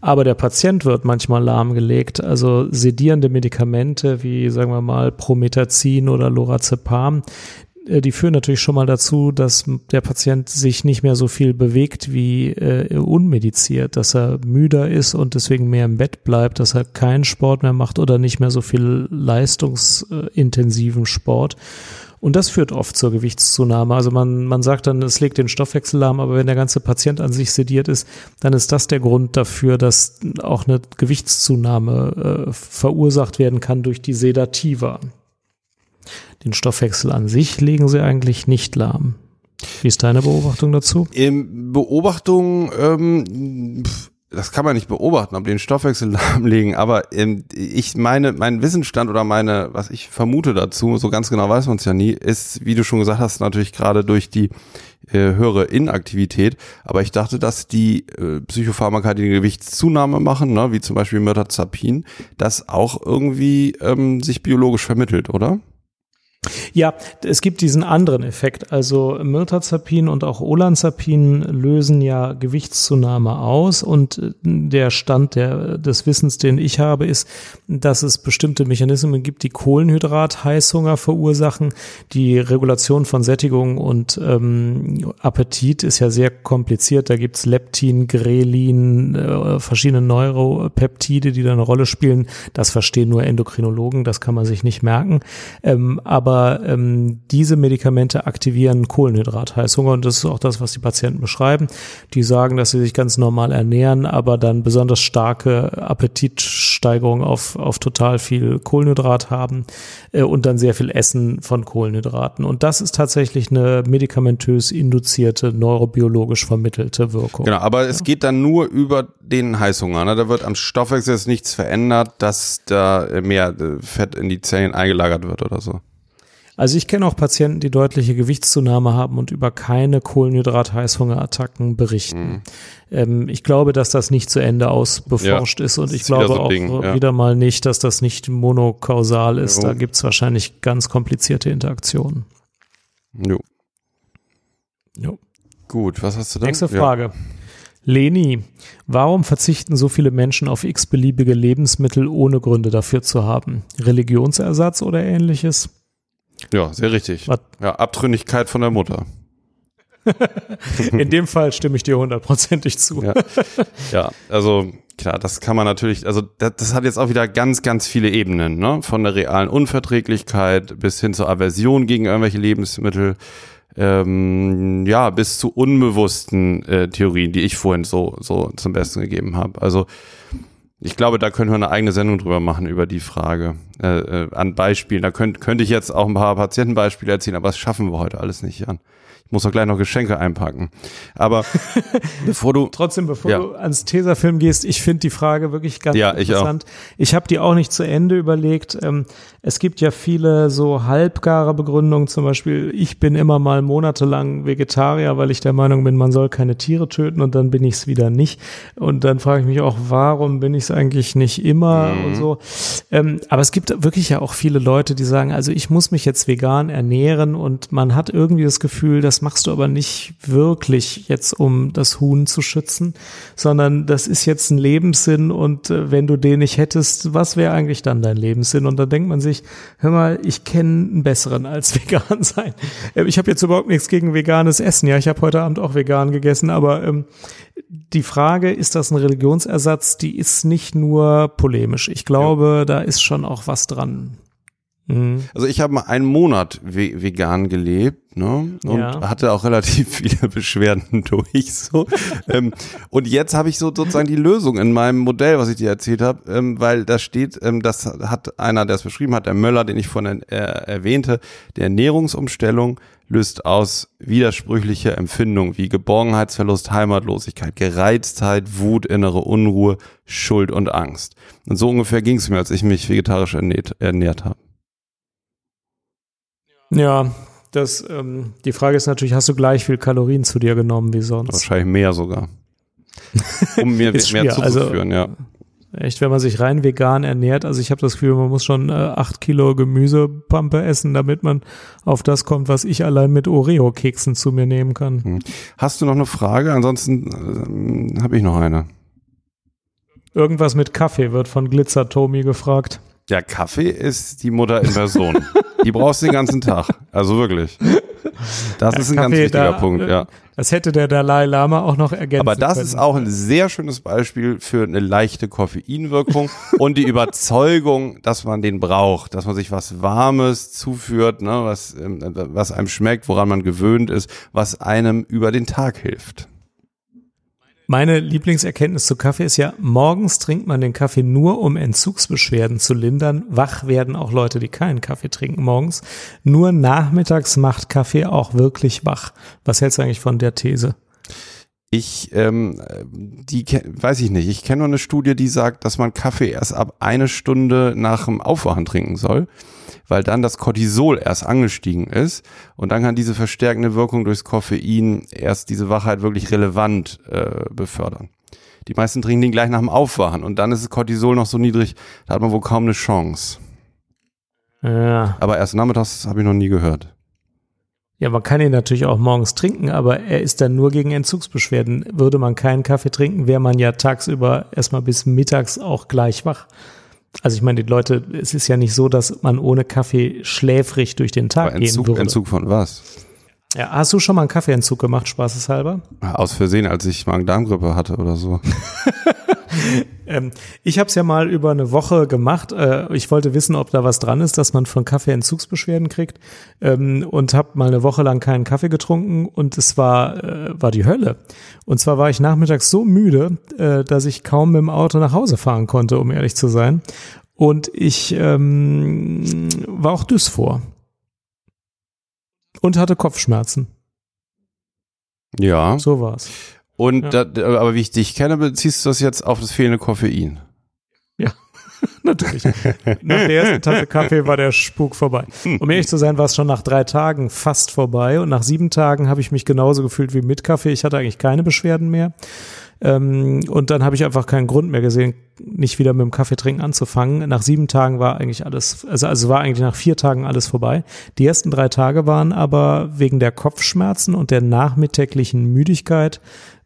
Aber der Patient wird manchmal lahmgelegt. Also sedierende Medikamente wie, sagen wir mal, Promethazin oder Lorazepam, äh, die führen natürlich schon mal dazu, dass der Patient sich nicht mehr so viel bewegt wie äh, unmediziert, dass er müder ist und deswegen mehr im Bett bleibt, dass er keinen Sport mehr macht oder nicht mehr so viel leistungsintensiven Sport. Und das führt oft zur Gewichtszunahme. Also man, man sagt dann, es legt den Stoffwechsel lahm, aber wenn der ganze Patient an sich sediert ist, dann ist das der Grund dafür, dass auch eine Gewichtszunahme äh, verursacht werden kann durch die Sedativa. Den Stoffwechsel an sich legen sie eigentlich nicht lahm. Wie ist deine Beobachtung dazu? In Beobachtung, ähm, das kann man nicht beobachten, ob den Stoffwechsel lahmlegen, aber ähm, ich meine, mein Wissensstand oder meine, was ich vermute dazu, so ganz genau weiß man es ja nie, ist, wie du schon gesagt hast, natürlich gerade durch die äh, höhere Inaktivität. Aber ich dachte, dass die äh, Psychopharmaka, die eine Gewichtszunahme machen, ne, wie zum Beispiel Mirtazapin, das auch irgendwie ähm, sich biologisch vermittelt, oder? Ja, es gibt diesen anderen Effekt. Also Mirtazapin und auch Olanzapin lösen ja Gewichtszunahme aus und äh, der Stand der, des Wissens, den ich habe, ist, dass es bestimmte Mechanismen gibt, die Kohlenhydrat-Heißhunger verursachen. Die Regulation von Sättigung und ähm, Appetit ist ja sehr kompliziert. Da gibt's Leptin, Grelin, äh, verschiedene Neuropeptide, die da eine Rolle spielen. Das verstehen nur Endokrinologen, das kann man sich nicht merken. Ähm, aber aber ähm, diese Medikamente aktivieren Kohlenhydratheißhunger und das ist auch das, was die Patienten beschreiben. Die sagen, dass sie sich ganz normal ernähren, aber dann besonders starke Appetitsteigerung auf, auf total viel Kohlenhydrat haben äh, und dann sehr viel Essen von Kohlenhydraten. Und das ist tatsächlich eine medikamentös induzierte, neurobiologisch vermittelte Wirkung. Genau, aber ja. es geht dann nur über den Heißhunger. Ne? Da wird am Stoffwechsel jetzt nichts verändert, dass da mehr Fett in die Zellen eingelagert wird oder so. Also ich kenne auch Patienten, die deutliche Gewichtszunahme haben und über keine Kohlenhydrat-Heißhungerattacken berichten. Mhm. Ähm, ich glaube, dass das nicht zu Ende ausbeforscht ja, ist und ich glaube so auch Ding, ja. wieder mal nicht, dass das nicht monokausal ist. Jo. Da gibt es wahrscheinlich ganz komplizierte Interaktionen. Jo. Jo. Gut, was hast du da? Nächste Frage. Ja. Leni, warum verzichten so viele Menschen auf x-beliebige Lebensmittel, ohne Gründe dafür zu haben? Religionsersatz oder ähnliches? Ja, sehr richtig. Was? Ja, Abtrünnigkeit von der Mutter. In dem Fall stimme ich dir hundertprozentig zu. Ja. ja, also klar, das kann man natürlich, also das, das, hat jetzt auch wieder ganz, ganz viele Ebenen, ne? Von der realen Unverträglichkeit bis hin zur Aversion gegen irgendwelche Lebensmittel, ähm, ja, bis zu unbewussten äh, Theorien, die ich vorhin so, so zum Besten gegeben habe. Also ich glaube, da können wir eine eigene Sendung drüber machen, über die Frage äh, äh, an Beispielen. Da könnt, könnte ich jetzt auch ein paar Patientenbeispiele erzählen, aber das schaffen wir heute alles nicht, Jan. Muss doch gleich noch Geschenke einpacken. Aber bevor du. Trotzdem, bevor Ja. du ans Tesafilm gehst, ich finde die Frage wirklich ganz Ja, ich interessant. Ich, habe die auch nicht zu Ende überlegt. Ähm, es gibt ja viele so halbgare Begründungen, zum Beispiel, ich bin immer mal monatelang Vegetarier, weil ich der Meinung bin, man soll keine Tiere töten und dann bin ich es wieder nicht. Und dann frage ich mich auch, warum bin ich es eigentlich nicht immer Mhm. und so. Ähm, aber es gibt wirklich ja auch viele Leute, die sagen, also ich muss mich jetzt vegan ernähren und man hat irgendwie das Gefühl, das machst du aber nicht wirklich jetzt, um das Huhn zu schützen, sondern das ist jetzt ein Lebenssinn und äh, wenn du den nicht hättest, was wäre eigentlich dann dein Lebenssinn? Und da denkt man sich, hör mal, ich kenne einen besseren als vegan sein. Äh, Ich habe jetzt überhaupt nichts gegen veganes Essen. Ja, ich habe heute Abend auch vegan gegessen, aber ähm, die Frage, ist das ein Religionsersatz, die ist nicht nur polemisch. Ich glaube, da ist schon auch was dran. Mhm. Also ich habe mal einen Monat ve vegan gelebt ne? und Ja. hatte auch relativ viele Beschwerden durch. So. ähm, und jetzt habe ich so sozusagen die Lösung in meinem Modell, was ich dir erzählt habe, ähm, weil da steht, ähm, das hat einer, der es beschrieben hat, der Möller, den ich vorhin äh, erwähnte, der Ernährungsumstellung löst aus widersprüchliche Empfindungen wie Geborgenheitsverlust, Heimatlosigkeit, Gereiztheit, Wut, innere Unruhe, Schuld und Angst. Und so ungefähr ging es mir, als ich mich vegetarisch ernährt, ernährt habe. Ja, das, ähm, die Frage ist natürlich, hast du gleich viel Kalorien zu dir genommen wie sonst? Wahrscheinlich mehr sogar. Um mir mehr also- zuzuführen, ja. Echt, wenn man sich rein vegan ernährt, also ich habe das Gefühl, man muss schon äh, acht Kilo Gemüsepampe essen, damit man auf das kommt, was ich allein mit Oreo-Keksen zu mir nehmen kann. Hast du noch eine Frage? Ansonsten ähm, habe ich noch eine. Irgendwas mit Kaffee wird von Glitzer Tommy gefragt. Ja, Kaffee ist die Mutter in Person. die brauchst du den ganzen Tag. Also wirklich. Das ist ein ganz Kaffee, wichtiger da, Punkt, ja. Das hätte der Dalai Lama auch noch ergänzen Aber das können. ist auch ein sehr schönes Beispiel für eine leichte Koffeinwirkung und die Überzeugung, dass man den braucht, dass man sich was Warmes zuführt, ne, was, ähm, was einem schmeckt, woran man gewöhnt ist, was einem über den Tag hilft. Meine Lieblingserkenntnis zu Kaffee ist ja, morgens trinkt man den Kaffee nur, um Entzugsbeschwerden zu lindern. Wach werden auch Leute, die keinen Kaffee trinken morgens. Nur nachmittags macht Kaffee auch wirklich wach. Was hältst du eigentlich von der These? Ich, ähm, die weiß ich nicht. Ich kenne nur eine Studie, die sagt, dass man Kaffee erst ab eine Stunde nach dem Aufwachen trinken soll, weil dann das Cortisol erst angestiegen ist und dann kann diese verstärkende Wirkung durchs Koffein erst diese Wachheit wirklich relevant äh, befördern. Die meisten trinken den gleich nach dem Aufwachen und dann ist das Cortisol noch so niedrig, da hat man wohl kaum eine Chance. Ja. Aber erst nachmittags habe ich noch nie gehört. Ja, man kann ihn natürlich auch morgens trinken, aber er ist dann nur gegen Entzugsbeschwerden. Würde man keinen Kaffee trinken, wäre man ja tagsüber erstmal bis mittags auch gleich wach. Also ich meine, die Leute, es ist ja nicht so, dass man ohne Kaffee schläfrig durch den Tag Aber gehen Entzug, würde. Entzug von was? Ja, hast du schon mal einen Kaffeeentzug gemacht, spaßeshalber? Aus Versehen, als ich Magen-Darm-Grippe hatte oder so. Ähm, ich habe es ja mal über eine Woche gemacht. Äh, ich wollte wissen, ob da was dran ist, dass man von Kaffee Entzugsbeschwerden kriegt ähm, und habe mal eine Woche lang keinen Kaffee getrunken und es war äh, war die Hölle. Und zwar war ich nachmittags so müde, äh, dass ich kaum mit dem Auto nach Hause fahren konnte, um ehrlich zu sein. Und ich ähm, war auch dysphor und hatte Kopfschmerzen. Ja. So war's. Und Ja. da, aber wie ich dich kenne, beziehst du das jetzt auf das fehlende Koffein. Natürlich. nach der ersten Tasse Kaffee war der Spuk vorbei. Um ehrlich zu sein, war es schon nach drei Tagen fast vorbei und nach sieben Tagen habe ich mich genauso gefühlt wie mit Kaffee. Ich hatte eigentlich keine Beschwerden mehr. Ähm, und dann habe ich einfach keinen Grund mehr gesehen, nicht wieder mit dem Kaffee trinken anzufangen. Nach sieben Tagen war eigentlich alles, also, also war eigentlich nach vier Tagen alles vorbei. Die ersten drei Tage waren aber wegen der Kopfschmerzen und der nachmittäglichen Müdigkeit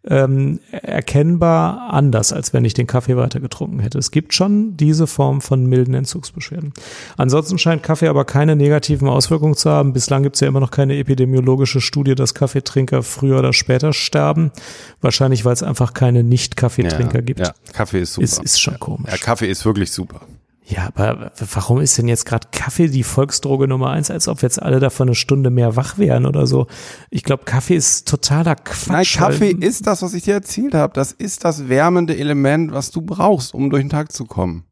ähm, erkennbar anders, als wenn ich den Kaffee weiter getrunken hätte. Es gibt schon diese Form von milden Entzugsbeschwerden. Ansonsten scheint Kaffee aber keine negativen Auswirkungen zu haben. Bislang gibt es ja immer noch keine epidemiologische Studie, dass Kaffeetrinker früher oder später sterben. Wahrscheinlich, weil es einfach keine Nicht-Kaffeetrinker gibt. Ja, Kaffee ist super. Ist, ist schon komisch. ja, Kaffee ist wirklich super. Ja, aber warum ist denn jetzt gerade Kaffee die Volksdroge Nummer eins, als ob jetzt alle davon eine Stunde mehr wach wären oder so? Ich glaube, Kaffee ist totaler Quatsch. Nein, Kaffee ist das, was ich dir erzählt habe. Das ist das wärmende Element, was du brauchst, um durch den Tag zu kommen.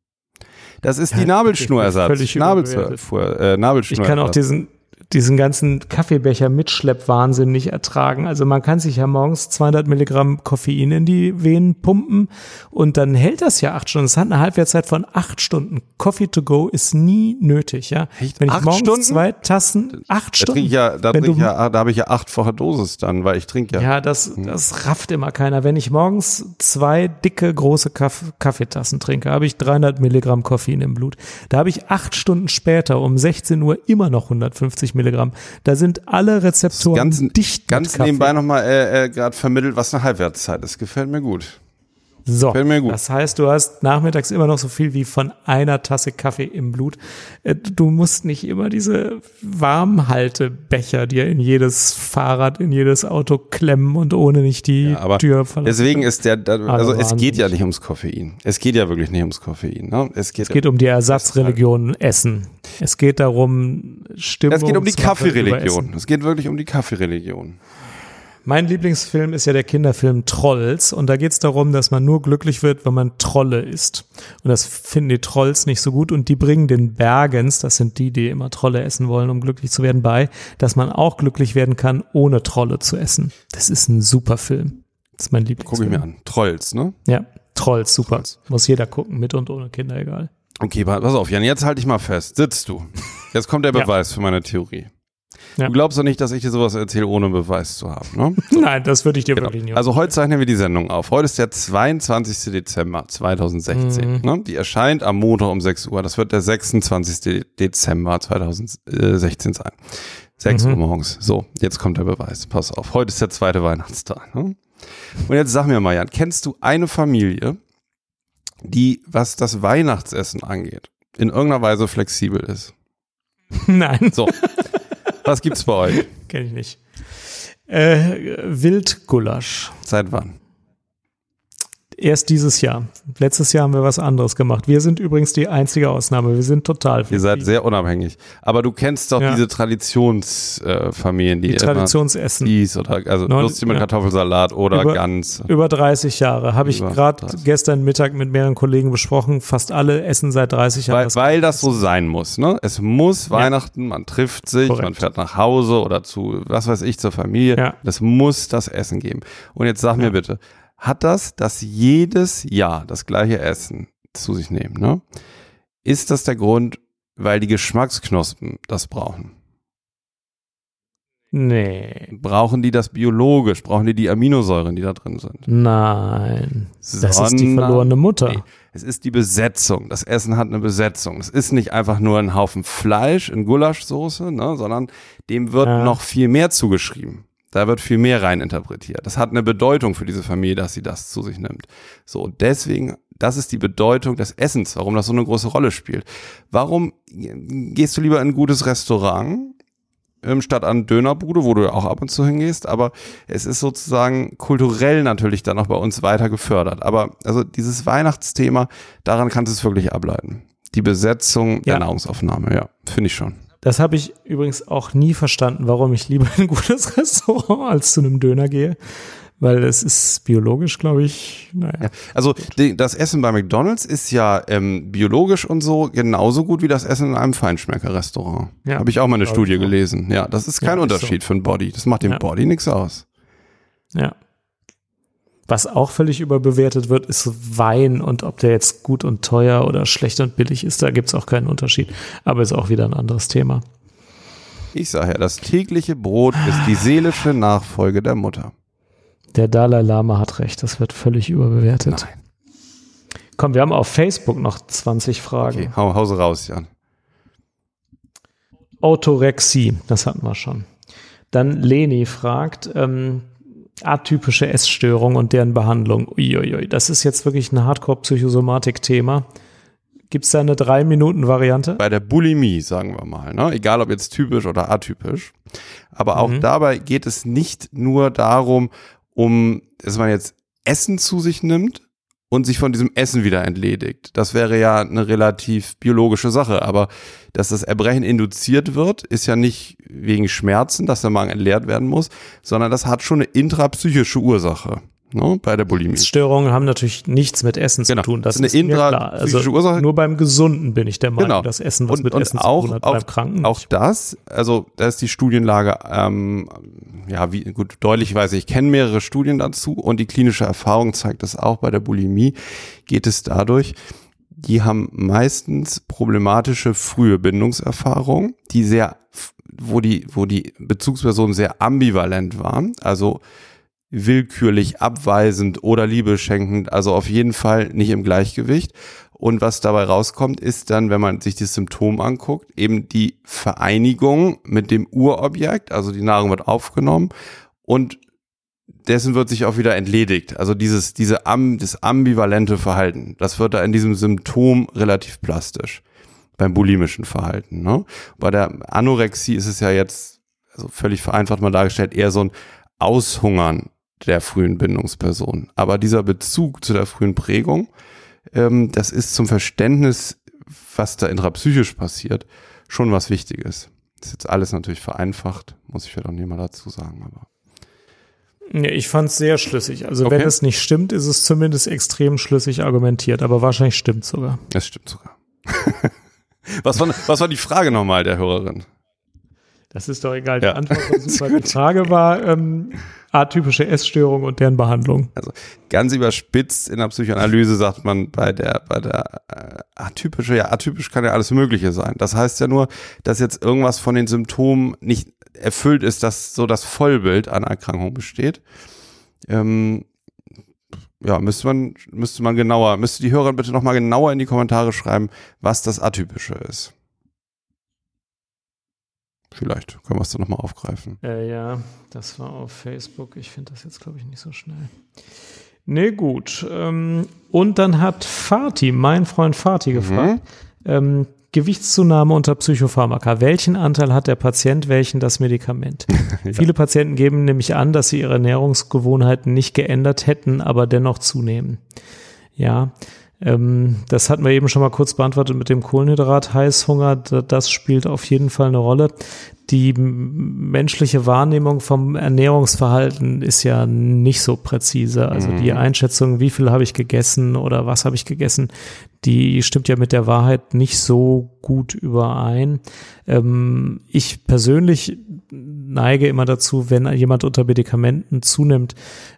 Das ist Ja, die Nabelschnurersatz. völlig Nabelschnur, äh, Nabelschnurersatz. Ich kann auch diesen, diesen ganzen Kaffeebecher Mitschleppwahnsinn nicht ertragen. Also man kann sich ja morgens 200 Milligramm Koffein in die Venen pumpen und dann hält das ja acht Stunden. Es hat eine Halbwertszeit von acht Stunden. Coffee to go ist nie nötig, ja. Echt? Wenn ich Acht morgens Stunden? zwei Tassen, acht Da Stunden. trinke ich ja, da Wenn trinke ich du- ja, da habe ich ja achtfache Dosis dann, weil ich trinke ja. Ja, das, das rafft immer keiner. Wenn ich morgens zwei dicke, große Kaff Kaffeetassen trinke, habe ich 300 Milligramm Koffein im Blut. Da habe ich acht Stunden später um 16 Uhr immer noch 150 Milligramm. Da sind alle Rezeptoren Ganz, dicht ganz nebenbei nochmal äh, äh, gerade vermittelt, was eine Halbwertszeit ist. Gefällt mir gut. So, Gefällt mir gut. das heißt, du hast nachmittags immer noch so viel wie von einer Tasse Kaffee im Blut. Äh, Du musst nicht immer diese Warmhaltebecher dir in jedes Fahrrad, in jedes Auto klemmen und ohne nicht die Ja, aber Tür verlassen. Deswegen ist der, da, also es wahnsinnig. geht ja nicht ums Koffein. Es geht ja wirklich nicht ums Koffein. Ne? Es geht, Es geht um die Ersatzreligion Essen. Es geht darum, Stimmung. es geht um die Kaffeereligion. Es geht wirklich um die Kaffeereligion. Mein Lieblingsfilm ist ja der Kinderfilm Trolls und da geht es darum, dass man nur glücklich wird, wenn man Trolle isst. Und das finden die Trolls nicht so gut und die bringen den Bergens, das sind die, die immer Trolle essen wollen, um glücklich zu werden, bei, dass man auch glücklich werden kann, ohne Trolle zu essen. Das ist ein super Film. Das ist mein Lieblingsfilm. ich mir an. Trolls, ne? Ja, Trolls, super. Trolls. Muss jeder gucken, mit und ohne Kinder, egal. Okay, pa- pass auf, Jan, jetzt halte ich mal fest. Sitzt du. Jetzt kommt der Ja. Beweis für meine Theorie. Ja. Du glaubst doch nicht, dass ich dir sowas erzähle, ohne Beweis zu haben, ne? Nein, das würde ich dir Genau. wirklich nicht Also heute zeichnen wir die Sendung auf. Heute ist der 22. Dezember 2016. Mhm. Ne? Die erscheint am Montag um 6 Uhr. Das wird der 26. Dezember 2016 sein. 6 Mhm. Uhr morgens. So, jetzt kommt der Beweis. Pass auf. Heute ist der zweite Weihnachtstag. Ne? Und jetzt sag mir mal, Jan, kennst du eine Familie, die, was das Weihnachtsessen angeht, in irgendeiner Weise flexibel ist? Nein, So. Was gibt's bei euch? kenne ich nicht. Äh, Wildgulasch. Seit wann? Erst dieses Jahr. Letztes Jahr haben wir was anderes gemacht. Wir sind übrigens die einzige Ausnahme. Wir sind total Ihr seid sehr unabhängig. Aber du kennst doch Ja. diese Traditionsfamilien, die, die immer Traditionsessen. Dies oder also Neun- lustig mit ja. Kartoffelsalat oder Über- Gans. Über 30 Jahre. Habe ich gerade 30. gestern Mittag mit mehreren Kollegen besprochen. Fast alle essen seit 30 Jahren. Weil, das- weil das so sein muss, ne? Es muss Weihnachten, man trifft sich, Korrekt. man fährt nach Hause oder zu, was weiß ich, zur Familie. Ja. Es muss das Essen geben. Und jetzt sag mir bitte, hat das, dass jedes Jahr das gleiche Essen zu sich nehmen, ne? Ist das der Grund, weil die Geschmacksknospen das brauchen? nee. Brauchen die das biologisch? Brauchen die die Aminosäuren, die da drin sind? Nein. Das ist die verlorene Mutter. Nee, es ist die Besetzung. Das Essen hat eine Besetzung. Es ist nicht einfach nur ein Haufen Fleisch in Gulaschsoße, ne, sondern dem wird Ja. noch viel mehr zugeschrieben. Da wird viel mehr rein interpretiert. Das hat eine Bedeutung für diese Familie, dass sie das zu sich nimmt. So, deswegen, das ist die Bedeutung des Essens, warum das so eine große Rolle spielt. Warum gehst du lieber in ein gutes Restaurant, ähm, statt an Dönerbude, wo du ja auch ab und zu hingehst, aber es ist sozusagen kulturell natürlich dann auch bei uns weiter gefördert. Aber also dieses Weihnachtsthema, daran kannst du es wirklich ableiten. Die Besetzung der Ja. Nahrungsaufnahme, ja, finde ich schon. Das habe ich übrigens auch nie verstanden, warum ich lieber in ein gutes Restaurant als zu einem Döner gehe. Weil es ist biologisch, glaube ich, naja. Ja. Also das Essen bei McDonald's ist ja ähm, biologisch und so genauso gut wie das Essen in einem Feinschmecker-Restaurant. Ja, Habe ich auch mal eine Studie gelesen. Ja, das ist kein Ja, ist so. Unterschied für ein Body. Das macht dem Ja. Body nichts aus. Ja. Was auch völlig überbewertet wird, ist Wein und ob der jetzt gut und teuer oder schlecht und billig ist, da gibt's auch keinen Unterschied. Aber ist auch wieder ein anderes Thema. Ich sage ja, das tägliche Brot ist die seelische Nachfolge der Mutter. Der Dalai Lama hat recht, das wird völlig überbewertet. Nein. Komm, wir haben auf Facebook noch 20 Fragen. Okay, hau, hause raus, Jan. Orthorexie, das hatten wir schon. Dann Leni fragt, ähm, atypische Essstörung und deren Behandlung. Uiuiui, das ist jetzt wirklich ein Hardcore-Psychosomatik-Thema. Gibt es da eine Drei-Minuten-Variante? Bei der Bulimie, sagen wir mal, ne? egal ob jetzt typisch oder atypisch. Aber auch Mhm. dabei geht es nicht nur darum, um, dass man jetzt Essen zu sich nimmt und sich von diesem Essen wieder entledigt. Das wäre ja eine relativ biologische Sache. Aber dass das Erbrechen induziert wird, ist ja nicht wegen Schmerzen, dass der Magen entleert werden muss, sondern das hat schon eine intrapsychische Ursache. Ne, bei der Bulimie. Störungen haben natürlich nichts mit Essen Genau. zu tun. Das Das ist ist eine mir klar. Also Ursache. nur beim Gesunden bin ich der Meinung, Genau. dass Essen was Und- mit und Essen auch- zu tun hat. auch- beim Kranken Auch nicht. das, also da ist die Studienlage, ähm, ja, wie gut deutlich weiß ich, ich kenne mehrere Studien dazu und die klinische Erfahrung zeigt das auch. Bei der Bulimie geht es dadurch, die haben meistens problematische frühe Bindungserfahrungen, die sehr, wo die, wo die Bezugspersonen sehr ambivalent waren, also willkürlich, abweisend oder liebeschenkend, also auf jeden Fall nicht im Gleichgewicht. Und was dabei rauskommt, ist dann, wenn man sich das Symptom anguckt, eben die Vereinigung mit dem Urobjekt, also die Nahrung wird aufgenommen und dessen wird sich auch wieder entledigt. Also dieses, diese das ambivalente Verhalten, das wird da in diesem Symptom relativ plastisch beim bulimischen Verhalten. Ne? Bei der Anorexie ist es ja jetzt, also völlig vereinfacht mal dargestellt, eher so ein Aushungern der frühen Bindungsperson. Aber dieser Bezug zu der frühen Prägung, ähm, das ist zum Verständnis, was da intrapsychisch passiert, schon was Wichtiges. Das ist jetzt alles natürlich vereinfacht, muss ich vielleicht auch nicht mal dazu sagen, aber. Nee, ich fand es sehr schlüssig. Also wenn Okay. es nicht stimmt, ist es zumindest extrem schlüssig argumentiert, aber wahrscheinlich stimmt sogar. Das stimmt sogar. was, war, was war die Frage nochmal der Hörerin? Das ist doch egal. Die Ja. Antwort war super. Die Frage war ähm, atypische Essstörung und deren Behandlung. Also ganz überspitzt in der Psychoanalyse sagt man bei der, bei der äh, atypische, ja, atypisch kann ja alles Mögliche sein. Das heißt ja nur, dass jetzt irgendwas von den Symptomen nicht erfüllt ist, dass so das Vollbild einer Erkrankung besteht. Ähm, ja, müsste man, müsste man genauer, müsste die Hörer bitte nochmal genauer in die Kommentare schreiben, was das Atypische ist. Vielleicht können wir es dann nochmal aufgreifen. Äh, ja, das war auf Facebook. Ich finde das jetzt, glaube ich, nicht so schnell. Nee, gut. Ähm, und dann hat Fatih, mein Freund Fatih, gefragt, ähm, Gewichtszunahme unter Psychopharmaka. Welchen Anteil hat der Patient, welchen das Medikament? Viele Patienten geben nämlich an, dass sie ihre Ernährungsgewohnheiten nicht geändert hätten, aber dennoch zunehmen. Ja, ähm, das hatten wir eben schon mal kurz beantwortet mit dem Kohlenhydrat. Heißhunger, da- das spielt auf jeden Fall eine Rolle. Die menschliche Wahrnehmung vom Ernährungsverhalten ist ja nicht so präzise. Also die Einschätzung, wie viel habe ich gegessen oder was habe ich gegessen, die stimmt ja mit der Wahrheit nicht so gut überein. Ähm, ich persönlich neige immer dazu, wenn jemand unter Medikamenten zunimmt,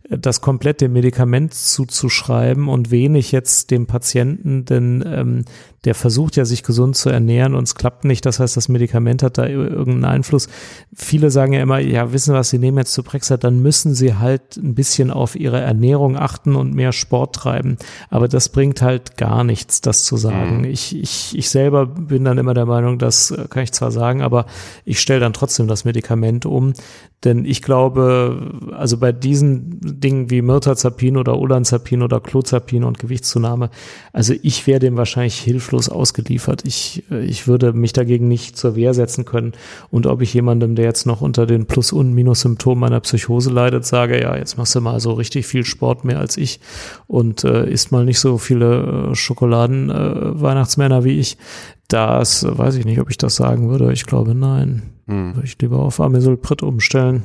das komplett dem Medikament zuzuschreiben und wenig jetzt dem Patienten, denn ähm, der versucht ja sich gesund zu ernähren und es klappt nicht. Das heißt, das Medikament hat da irgendeinen Einfluss. Viele sagen ja immer, ja, wissen was, sie nehmen jetzt Suprexa, dann müssen sie halt ein bisschen auf ihre Ernährung achten und mehr Sport treiben. Aber das bringt halt gar nichts, das zu sagen. Ich, ich, ich selber bin dann immer der Meinung, das äh, kann ich zwar sagen, aber ich stelle dann trotzdem das Medikament um. Denn ich glaube, also bei diesen Dingen wie Mirtazapin oder Olanzapin oder Clozapin und Gewichtszunahme, also ich wäre dem wahrscheinlich hilflos ausgeliefert. Ich, äh, ich würde mich dagegen nicht zur Wehr setzen können. Und ob ich jemandem, der jetzt noch unter den Plus- und Minus-Symptomen einer Psychose leidet, sage, ja, jetzt machst du mal so richtig viel Sport mehr als ich und äh, isst mal nicht so viele äh, Schokoladen äh, Weihnachtsmänner wie ich, das äh, weiß ich nicht, ob ich das sagen würde. Ich glaube, nein. Hm. Würde ich lieber auf Amisulprit umstellen.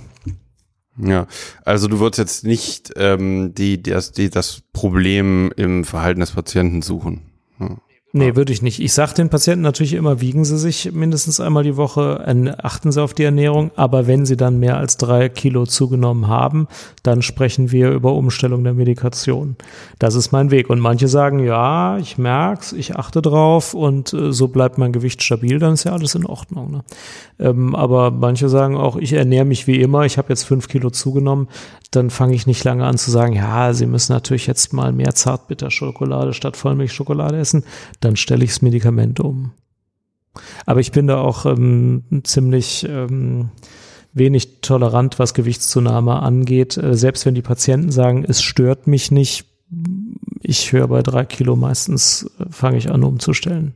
Ja, also du würdest jetzt nicht ähm, die, das, die, das Problem im Verhalten des Patienten suchen. Ja. Nee, würde ich nicht. Ich sage den Patienten natürlich immer, wiegen Sie sich mindestens einmal die Woche, achten Sie auf die Ernährung, aber wenn Sie dann mehr als drei Kilo zugenommen haben, dann sprechen wir über Umstellung der Medikation. Das ist mein Weg. Und manche sagen, ja, ich merk's, ich achte drauf und äh, so bleibt mein Gewicht stabil, dann ist ja alles in Ordnung. Ne? Ähm, aber manche sagen auch, ich ernähre mich wie immer, ich habe jetzt fünf Kilo zugenommen, dann fange ich nicht lange an zu sagen, ja, Sie müssen natürlich jetzt mal mehr Zartbitterschokolade statt Vollmilchschokolade essen dann stelle ich das Medikament um. Aber ich bin da auch ähm, ziemlich ähm, wenig tolerant, was Gewichtszunahme angeht. Äh, selbst wenn die Patienten sagen, es stört mich nicht, ich höre bei drei Kilo meistens, äh, fange ich an umzustellen.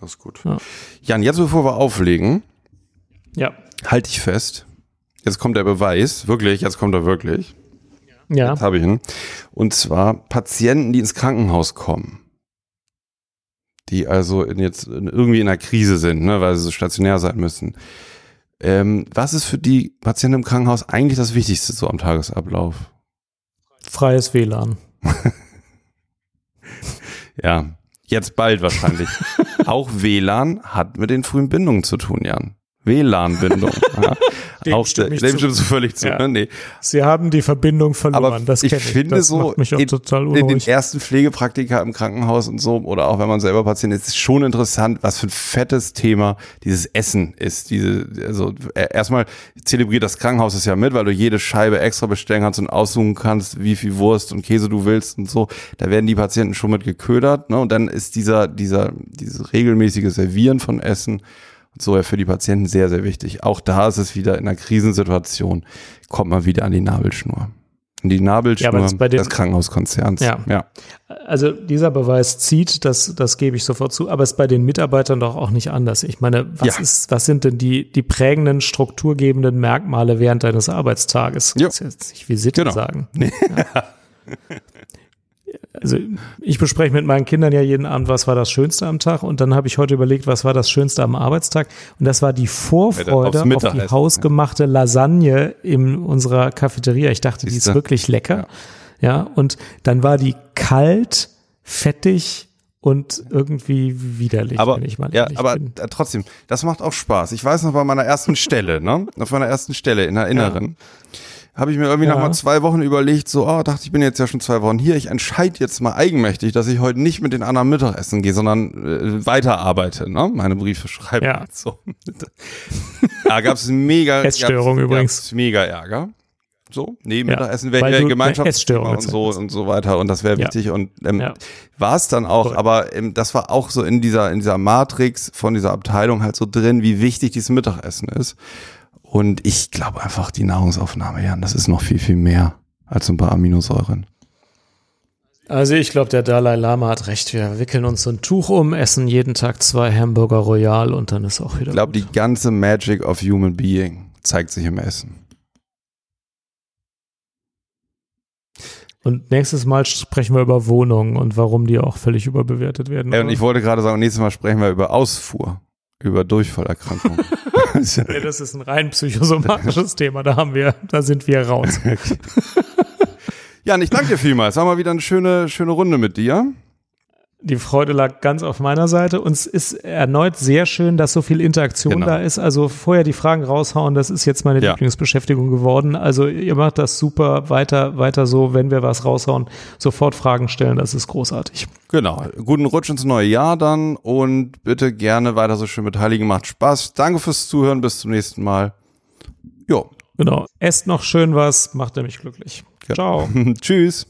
Das ist gut. Ja. Jan, jetzt bevor wir auflegen, Ja. halte ich fest. Jetzt kommt der Beweis, wirklich, jetzt kommt er wirklich. Ja. Jetzt habe ich ihn. Und zwar Patienten, die ins Krankenhaus kommen. Die also in jetzt irgendwie in einer Krise sind, ne, weil sie so stationär sein müssen. Ähm, was ist für die Patienten im Krankenhaus eigentlich das Wichtigste so am Tagesablauf? Freies WLAN. Ja, jetzt bald wahrscheinlich. Auch WLAN hat mit den frühen Bindungen zu tun, Jan. WLAN-Bindung. Dem stimme ich dem zu. du völlig zu. Ja. Ne? Nee. Sie haben die Verbindung verloren, Aber das ich kenne ich. finde das so macht mich auch in, total in den ersten Pflegepraktika im Krankenhaus und so oder auch wenn man selber Patient ist, ist schon interessant, was für ein fettes Thema dieses Essen ist. Diese, also äh, erstmal zelebriert das Krankenhaus es ja mit, weil du jede Scheibe extra bestellen kannst und aussuchen kannst, wie viel Wurst und Käse du willst und so. Da werden die Patienten schon mit geködert, ne? Und dann ist dieser, dieser, dieses regelmäßige Servieren von Essen so ja für die Patienten sehr, sehr wichtig. Auch da ist es wieder in einer Krisensituation, kommt man wieder an die Nabelschnur. An die Ja, Nabelschnur den- des Krankenhauskonzerns. Ja. ja. Also dieser Beweis zieht, das, das gebe ich sofort zu, aber es ist bei den Mitarbeitern doch auch nicht anders. Ich meine, was Ja. ist, was sind denn die, die prägenden, strukturgebenden Merkmale während deines Arbeitstages? Jo. Das ist jetzt nicht Visite Genau. sagen. Ja. Also ich bespreche mit meinen Kindern ja jeden Abend, was war das Schönste am Tag und dann habe ich heute überlegt, was war das Schönste am Arbeitstag und das war die Vorfreude auf die hausgemachte Lasagne in unserer Cafeteria. Ich dachte, die ist Siehste? wirklich lecker. Ja, und dann war die kalt, fettig und irgendwie widerlich, Aber, wenn ich mal ja, aber bin. trotzdem, das macht auch Spaß. Ich weiß noch bei meiner ersten Stelle, ne? Auf meiner ersten Stelle in der Inneren. Habe ich mir irgendwie Ja. nach mal zwei Wochen überlegt, so, oh, dachte ich bin jetzt ja schon zwei Wochen hier, ich entscheide jetzt mal eigenmächtig, dass ich heute nicht mit den anderen Mittagessen gehe, sondern äh, weiterarbeite, ne? Meine Briefe schreiben. Ja. und So. da gab es mega Essstörung gab's- übrigens. gab's mega Ärger. So, nee, Ja, Mittagessen wäre du eine Gemeinschaftsthema Essstörung und so und so weiter und das wäre Ja. wichtig und ähm, Ja. war es dann auch, Korrekt. aber ähm, das war auch so in dieser, in dieser Matrix von dieser Abteilung halt so drin, wie wichtig dieses Mittagessen ist. Und ich glaube einfach, die Nahrungsaufnahme, Jan, das ist noch viel, viel mehr als ein paar Aminosäuren. Also ich glaube, der Dalai Lama hat recht. Wir wickeln uns so ein Tuch um, essen jeden Tag zwei Hamburger Royal und dann ist auch wieder Ich glaube, die ganze Magic of Human Being zeigt sich im Essen. Und nächstes Mal sprechen wir über Wohnungen und warum die auch völlig überbewertet werden. Äh, und ich wollte gerade sagen, nächstes Mal sprechen wir über Ausfuhr, über Durchfallerkrankungen. Nee, das ist ein rein psychosomatisches Thema. Da haben wir, da sind wir raus. Jan, ich danke dir vielmals. War mal wieder eine schöne, schöne Runde mit dir. Die Freude lag ganz auf meiner Seite. Und es ist erneut sehr schön, dass so viel Interaktion Genau. da ist. Also vorher die Fragen raushauen, das ist jetzt meine Ja. Lieblingsbeschäftigung geworden. Also ihr macht das super, weiter, weiter so, wenn wir was raushauen, sofort Fragen stellen, das ist großartig. Genau. Guten Rutsch ins neue Jahr dann und bitte gerne weiter so schön beteiligen. Macht Spaß. Danke fürs Zuhören. Bis zum nächsten Mal. Jo. Genau. Esst noch schön was, macht nämlich glücklich. Ciao. Tschüss.